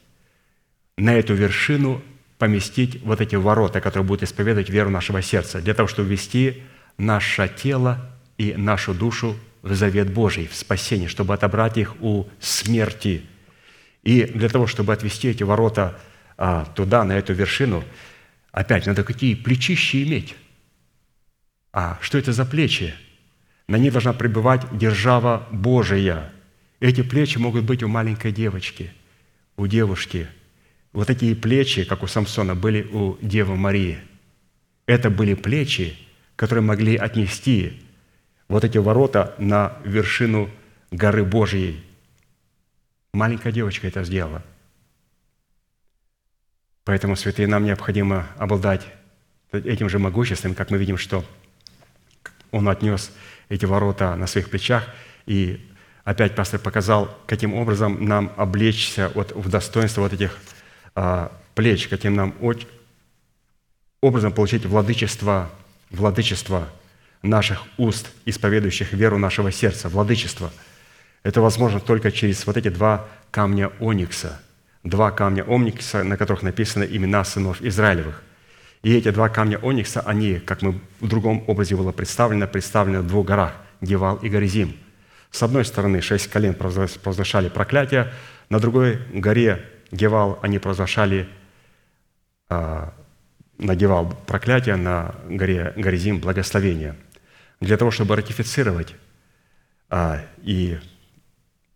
на эту вершину поместить вот эти ворота, которые будут исповедовать веру нашего сердца, для того, чтобы ввести наше тело и нашу душу в завет Божий, в спасение, чтобы отобрать их у смерти. И для того, чтобы отвести эти ворота а, туда, на эту вершину, опять надо какие плечища иметь. А что это за плечи? На них должна пребывать держава Божия. Эти плечи могут быть у маленькой девочки, у девушки. Вот такие плечи, как у Самсона, были у Девы Марии. Это были плечи, которые могли отнести вот эти ворота на вершину горы Божьей. Маленькая девочка это сделала. Поэтому, святые, нам необходимо обладать этим же могуществом, как мы видим, что он отнес эти ворота на своих плечах. И опять пастор показал, каким образом нам облечься вот в достоинство вот этих а, плеч, каким нам образом получить владычество, владычество – наших уст, исповедующих веру нашего сердца, владычество. Это возможно только через вот эти два камня оникса, два камня оникса, на которых написаны имена сынов Израилевых. И эти два камня оникса, они, как мы в другом образе было представлено, представлены в двух горах – Гевал и Горизим. С одной стороны, шесть колен провозглашали проклятие, на другой горе Гевал они провозглашали а, надевал проклятие на горе Горизим благословение для того, чтобы ратифицировать а, и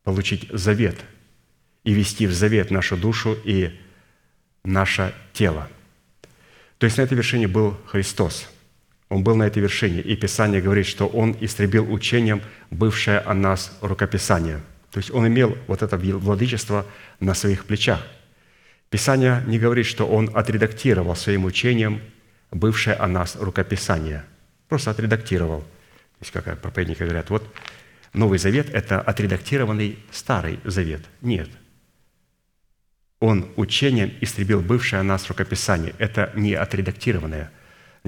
получить завет, и вести в завет нашу душу и наше тело. То есть на этой вершине был Христос. Он был на этой вершине, и Писание говорит, что Он истребил учением бывшее о нас рукописание. То есть Он имел вот это владычество на своих плечах. Писание не говорит, что Он отредактировал своим учением бывшее о нас рукописание. Просто отредактировал – есть как проповедники говорят, вот Новый Завет – это отредактированный Старый Завет. Нет. Он учением истребил бывшее о нас рукописание. Это не отредактированное.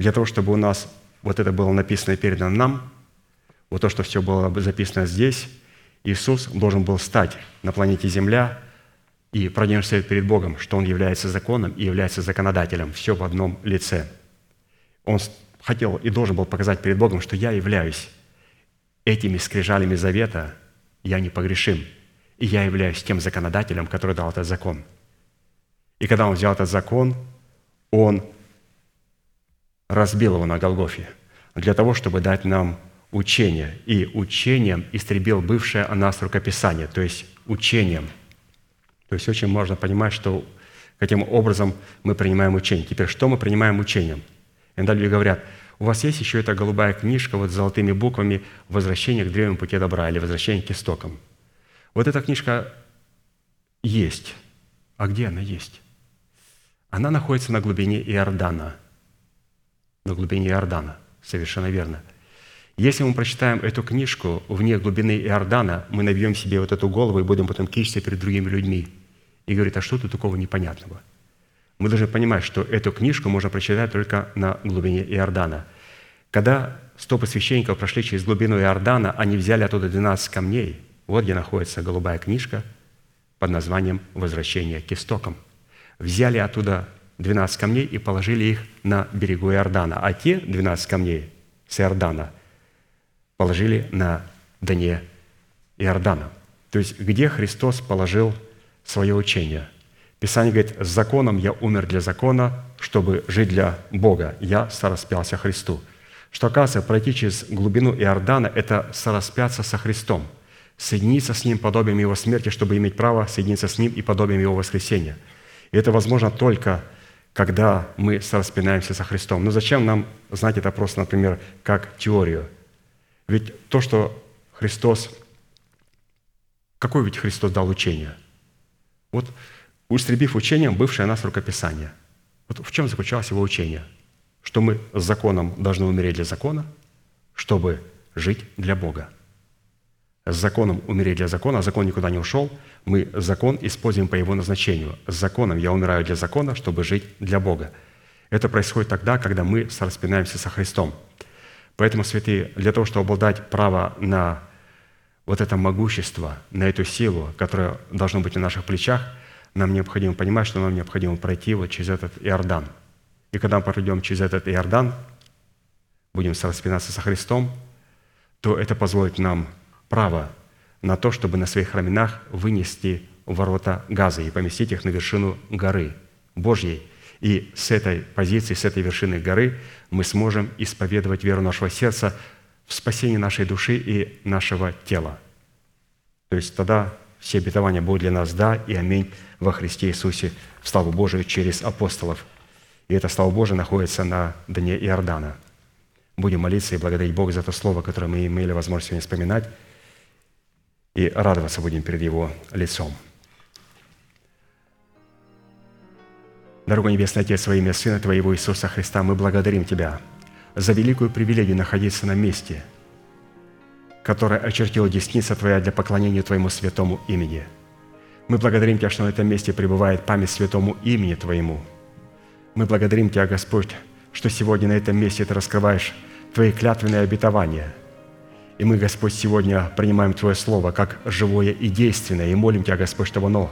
Для того, чтобы у нас вот это было написано и передано нам, вот то, что все было записано здесь, Иисус должен был стать на планете Земля и продемонстрировать перед Богом, что Он является законом и является законодателем. Все в одном лице. Он хотел и должен был показать перед Богом, что я являюсь этими скрижалями завета, я непогрешим, и я являюсь тем законодателем, который дал этот закон. И когда он взял этот закон, он разбил его на Голгофе для того, чтобы дать нам учение. И учением истребил бывшее о нас рукописание, то есть учением. То есть очень можно понимать, что каким образом мы принимаем учение. Теперь, что мы принимаем учением? Иногда люди говорят, у вас есть еще эта голубая книжка вот с золотыми буквами «Возвращение к древнему пути добра» или «Возвращение к истокам». Вот эта книжка есть. А где она есть? Она находится на глубине Иордана. На глубине Иордана. Совершенно верно. Если мы прочитаем эту книжку вне глубины Иордана, мы набьем себе вот эту голову и будем потом кичиться перед другими людьми. И говорит, а что тут такого непонятного? Мы должны понимать, что эту книжку можно прочитать только на глубине Иордана. Когда стопы священников прошли через глубину Иордана, они взяли оттуда 12 камней. Вот где находится голубая книжка под названием «Возвращение к истокам». Взяли оттуда 12 камней и положили их на берегу Иордана. А те 12 камней с Иордана положили на дне Иордана. То есть где Христос положил свое учение – Писание говорит, с законом я умер для закона, чтобы жить для Бога. Я сораспялся Христу. Что оказывается, пройти через глубину Иордана – это сораспяться со Христом, соединиться с Ним подобием Его смерти, чтобы иметь право соединиться с Ним и подобием Его воскресения. И это возможно только, когда мы сораспинаемся со Христом. Но зачем нам знать это просто, например, как теорию? Ведь то, что Христос... Какое ведь Христос дал учение? Вот устребив учением бывшее нас рукописание. Вот в чем заключалось его учение? Что мы с законом должны умереть для закона, чтобы жить для Бога. С законом умереть для закона, а закон никуда не ушел, мы закон используем по его назначению. С законом я умираю для закона, чтобы жить для Бога. Это происходит тогда, когда мы сораспинаемся со Христом. Поэтому, святые, для того, чтобы обладать право на вот это могущество, на эту силу, которая должна быть на наших плечах – нам необходимо понимать, что нам необходимо пройти вот через этот Иордан. И когда мы пройдем через этот Иордан, будем сораспинаться со Христом, то это позволит нам право на то, чтобы на своих раменах вынести ворота газа и поместить их на вершину горы Божьей. И с этой позиции, с этой вершины горы мы сможем исповедовать веру нашего сердца в спасение нашей души и нашего тела. То есть тогда все обетования будут для нас «да» и «аминь» во Христе Иисусе в славу Божию через апостолов. И эта слава Божия находится на дне Иордана. Будем молиться и благодарить Бога за то слово, которое мы имели возможность сегодня вспоминать, и радоваться будем перед Его лицом. Дорогой Небесный Отец, во имя Сына Твоего Иисуса Христа, мы благодарим Тебя за великую привилегию находиться на месте, которое очертила десница Твоя для поклонения Твоему святому имени – мы благодарим Тебя, что на этом месте пребывает память святому имени Твоему. Мы благодарим Тебя, Господь, что сегодня на этом месте Ты раскрываешь Твои клятвенные обетования. И мы, Господь, сегодня принимаем Твое Слово как живое и действенное, и молим Тебя, Господь, чтобы оно,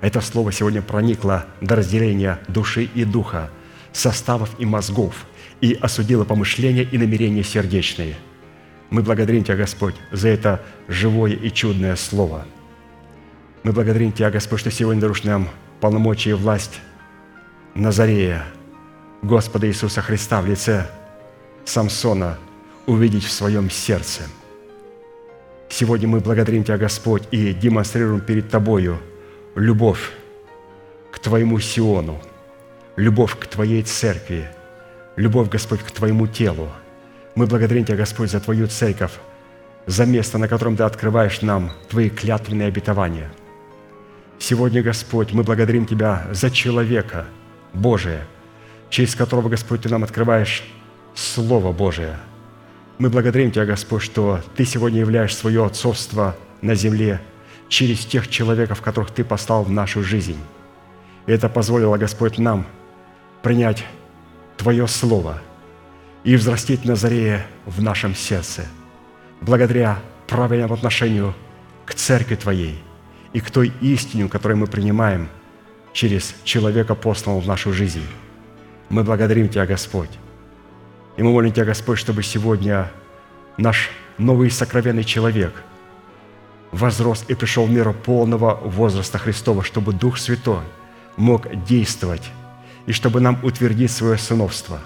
это Слово сегодня проникло до разделения души и духа, составов и мозгов, и осудило помышления и намерения сердечные. Мы благодарим Тебя, Господь, за это живое и чудное Слово – мы благодарим Тебя, Господь, что сегодня даруешь нам полномочия и власть Назарея, Господа Иисуса Христа в лице Самсона увидеть в своем сердце. Сегодня мы благодарим Тебя, Господь, и демонстрируем перед Тобою любовь к Твоему Сиону, любовь к Твоей церкви, любовь, Господь, к Твоему телу. Мы благодарим Тебя, Господь, за Твою церковь, за место, на котором Ты открываешь нам Твои клятвенные обетования – Сегодня, Господь, мы благодарим Тебя за человека Божия, через которого, Господь, Ты нам открываешь Слово Божие. Мы благодарим Тебя, Господь, что Ты сегодня являешь свое отцовство на земле через тех человеков, которых Ты послал в нашу жизнь. И это позволило, Господь, нам принять Твое Слово и взрастить Назарея в нашем сердце, благодаря правильному отношению к Церкви Твоей и к той истине, которую мы принимаем через человека, посланного в нашу жизнь. Мы благодарим Тебя, Господь. И мы молим Тебя, Господь, чтобы сегодня наш новый сокровенный человек возрос и пришел в меру полного возраста Христова, чтобы Дух Святой мог действовать и чтобы нам утвердить свое сыновство.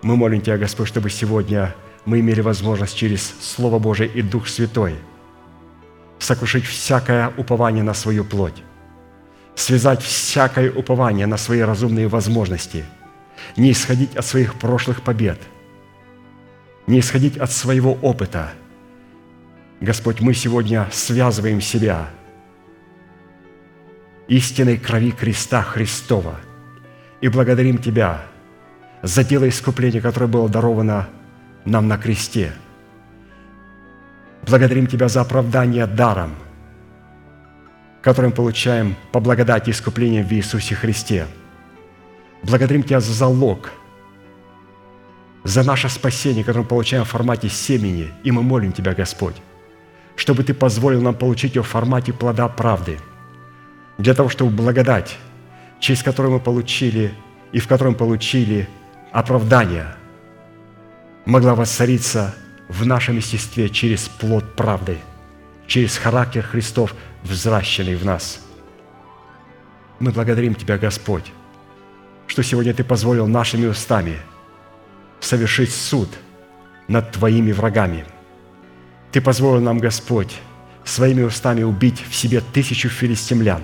Мы молим Тебя, Господь, чтобы сегодня мы имели возможность через Слово Божие и Дух Святой сокрушить всякое упование на свою плоть, связать всякое упование на свои разумные возможности, не исходить от своих прошлых побед, не исходить от своего опыта. Господь, мы сегодня связываем себя истинной крови креста Христова и благодарим Тебя за дело искупления, которое было даровано нам на кресте. Благодарим Тебя за оправдание даром, которое мы получаем по благодати искупления в Иисусе Христе. Благодарим Тебя за залог, за наше спасение, которое мы получаем в формате семени, и мы молим Тебя, Господь, чтобы Ты позволил нам получить его в формате плода правды, для того, чтобы благодать, через которую мы получили и в котором получили оправдание, могла воцариться в нашем естестве через плод правды, через характер Христов, взращенный в нас. Мы благодарим Тебя, Господь, что сегодня Ты позволил нашими устами совершить суд над Твоими врагами. Ты позволил нам, Господь, своими устами убить в себе тысячу филистимлян.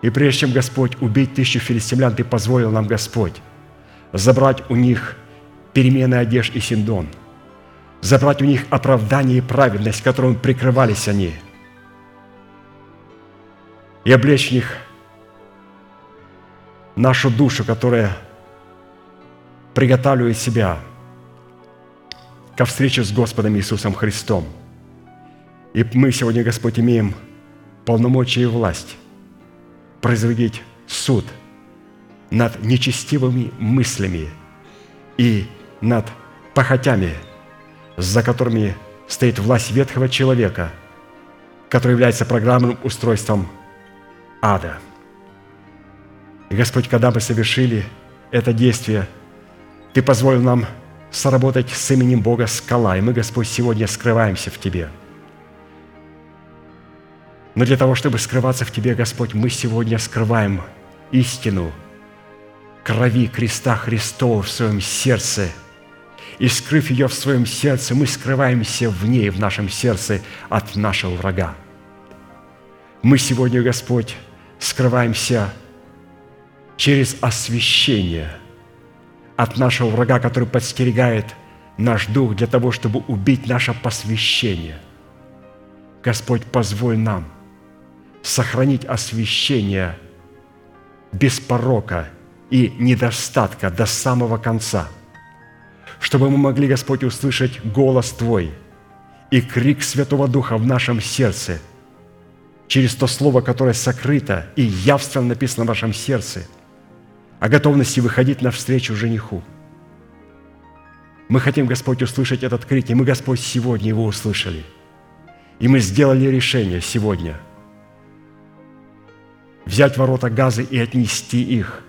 И прежде чем, Господь, убить тысячу филистимлян, Ты позволил нам, Господь, забрать у них перемены одежд и синдон, забрать у них оправдание и праведность, которым прикрывались они, и облечь в них нашу душу, которая приготавливает себя ко встрече с Господом Иисусом Христом. И мы сегодня, Господь, имеем полномочия и власть производить суд над нечестивыми мыслями и над похотями, за которыми стоит власть ветхого человека, который является программным устройством ада. И, Господь, когда мы совершили это действие, Ты позволил нам соработать с именем Бога скала, и мы, Господь, сегодня скрываемся в Тебе. Но для того, чтобы скрываться в Тебе, Господь, мы сегодня скрываем истину крови креста Христова в своем сердце – и, скрыв ее в своем сердце, мы скрываемся в ней, в нашем сердце, от нашего врага. Мы сегодня, Господь, скрываемся через освящение от нашего врага, который подстерегает наш дух для того, чтобы убить наше посвящение. Господь, позволь нам сохранить освящение без порока и недостатка до самого конца – чтобы мы могли, Господь, услышать голос Твой и крик Святого Духа в нашем сердце через то слово, которое сокрыто и явственно написано в нашем сердце, о готовности выходить навстречу жениху. Мы хотим, Господь, услышать этот крик, и мы, Господь, сегодня его услышали. И мы сделали решение сегодня взять ворота Газы и отнести их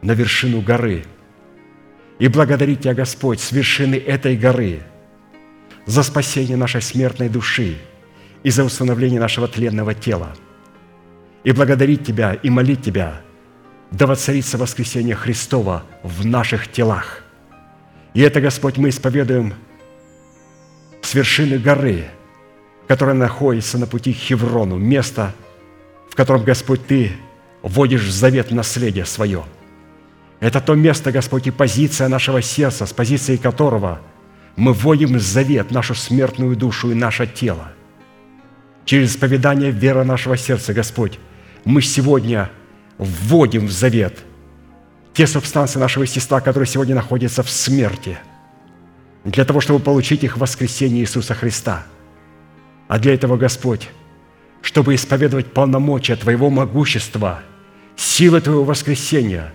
на вершину горы – и благодарить Тебя, Господь, с вершины этой горы за спасение нашей смертной души и за установление нашего тленного тела. И благодарить Тебя и молить Тебя, да воцарится воскресение Христова в наших телах. И это, Господь, мы исповедуем с вершины горы, которая находится на пути к Хеврону, место, в котором, Господь, Ты вводишь в завет наследие свое – это то место, Господь, и позиция нашего сердца, с позиции которого мы вводим в завет нашу смертную душу и наше тело. Через исповедание веры нашего сердца, Господь, мы сегодня вводим в завет те субстанции нашего естества, которые сегодня находятся в смерти, для того, чтобы получить их в воскресении Иисуса Христа. А для этого, Господь, чтобы исповедовать полномочия Твоего могущества силы Твоего воскресения.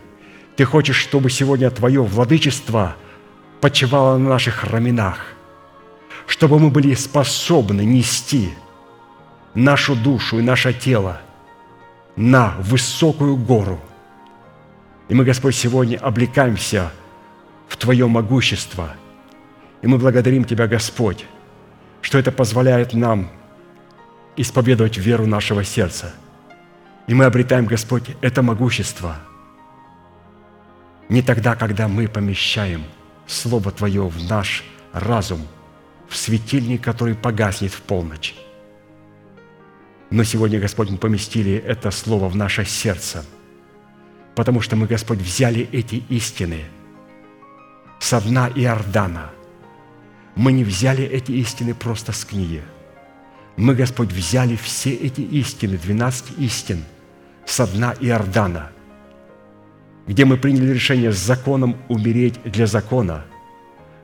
Ты хочешь, чтобы сегодня Твое владычество почивало на наших раменах, чтобы мы были способны нести нашу душу и наше тело на высокую гору. И мы, Господь, сегодня облекаемся в Твое могущество. И мы благодарим Тебя, Господь, что это позволяет нам исповедовать веру нашего сердца. И мы обретаем, Господь, это могущество не тогда, когда мы помещаем Слово Твое в наш разум, в светильник, который погаснет в полночь. Но сегодня, Господь, мы поместили это Слово в наше сердце, потому что мы, Господь, взяли эти истины со дна Иордана. Мы не взяли эти истины просто с книги. Мы, Господь, взяли все эти истины, 12 истин, со дна Иордана, где мы приняли решение с законом умереть для закона,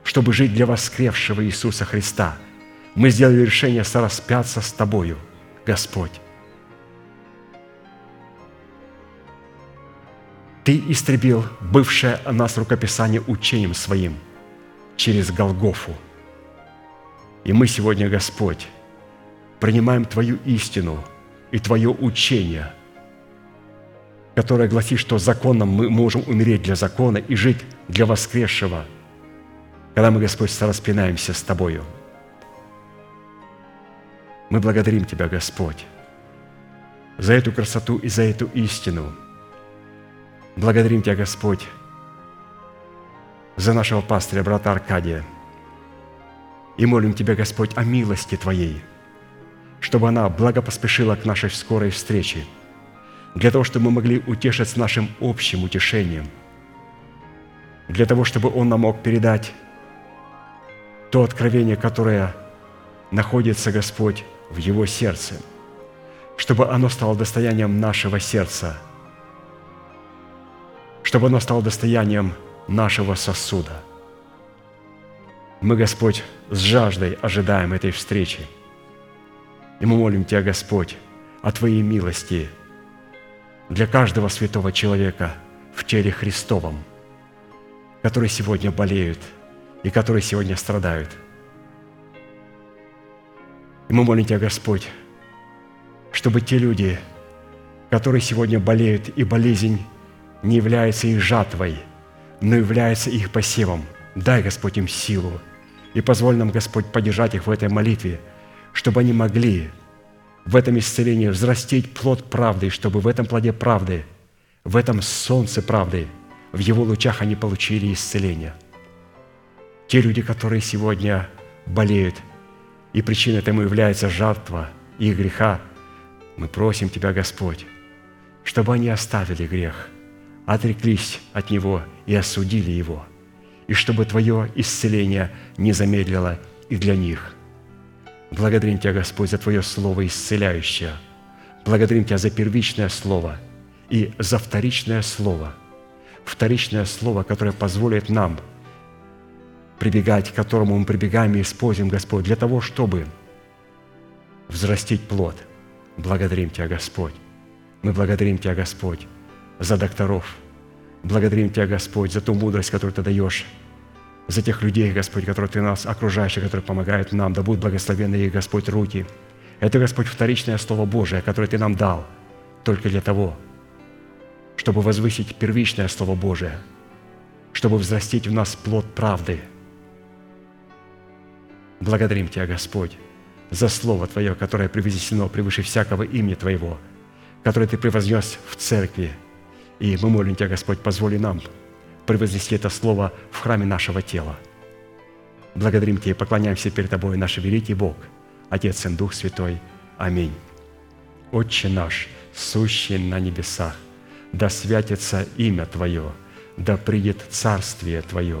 чтобы жить для воскресшего Иисуса Христа. Мы сделали решение сораспяться с Тобою, Господь. Ты истребил бывшее о нас рукописание учением своим через Голгофу. И мы сегодня, Господь, принимаем Твою истину и Твое учение, которое гласит, что законом мы можем умереть для закона и жить для воскресшего, когда мы, Господь, сораспинаемся с Тобою. Мы благодарим Тебя, Господь, за эту красоту и за эту истину – Благодарим Тебя, Господь, за нашего пастыря, брата Аркадия. И молим Тебя, Господь, о милости Твоей, чтобы она благопоспешила к нашей скорой встрече, для того, чтобы мы могли утешиться нашим общим утешением, для того, чтобы Он нам мог передать то откровение, которое находится, Господь, в Его сердце, чтобы оно стало достоянием нашего сердца – чтобы оно стало достоянием нашего сосуда. Мы, Господь, с жаждой ожидаем этой встречи. И мы молим Тебя, Господь, о Твоей милости для каждого святого человека в теле Христовом, который сегодня болеют и которые сегодня страдают. И мы молим Тебя, Господь, чтобы те люди, которые сегодня болеют, и болезнь не является их жатвой, но является их посевом. Дай, Господь, им силу. И позволь нам, Господь, поддержать их в этой молитве, чтобы они могли в этом исцелении взрастить плод правды, чтобы в этом плоде правды, в этом солнце правды, в его лучах они получили исцеление. Те люди, которые сегодня болеют, и причиной этому является жертва их греха, мы просим Тебя, Господь, чтобы они оставили грех – отреклись от него и осудили его, и чтобы Твое исцеление не замедлило и для них. Благодарим Тебя, Господь, за Твое Слово исцеляющее. Благодарим Тебя за первичное Слово и за вторичное Слово. Вторичное Слово, которое позволит нам прибегать, к которому мы прибегаем и используем, Господь, для того, чтобы взрастить плод. Благодарим Тебя, Господь. Мы благодарим Тебя, Господь, за докторов. Благодарим Тебя, Господь, за ту мудрость, которую Ты даешь, за тех людей, Господь, которые Ты нас окружаешь, которые помогают нам. Да будут благословены их, Господь, руки. Это, Господь, вторичное Слово Божие, которое Ты нам дал только для того, чтобы возвысить первичное Слово Божие, чтобы взрастить в нас плод правды. Благодарим Тебя, Господь, за Слово Твое, которое превознесено превыше всякого имени Твоего, которое Ты превознес в церкви – и мы молим Тебя, Господь, позволи нам превознести это Слово в храме нашего тела. Благодарим Тебя и поклоняемся перед Тобой, наш великий Бог, Отец и Дух Святой. Аминь. Отче наш, сущий на небесах, да святится имя Твое, да придет царствие Твое,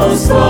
почувствовал,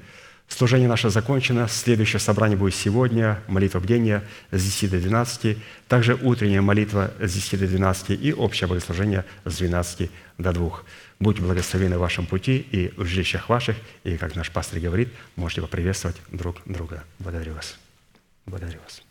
Служение наше закончено. Следующее собрание будет сегодня. Молитва бдения с 10 до 12. Также утренняя молитва с 10 до 12 и общее богослужение с 12 до 2. Будьте благословены в вашем пути и в жилищах ваших. И, как наш пастор говорит, можете поприветствовать друг друга. Благодарю вас. Благодарю вас.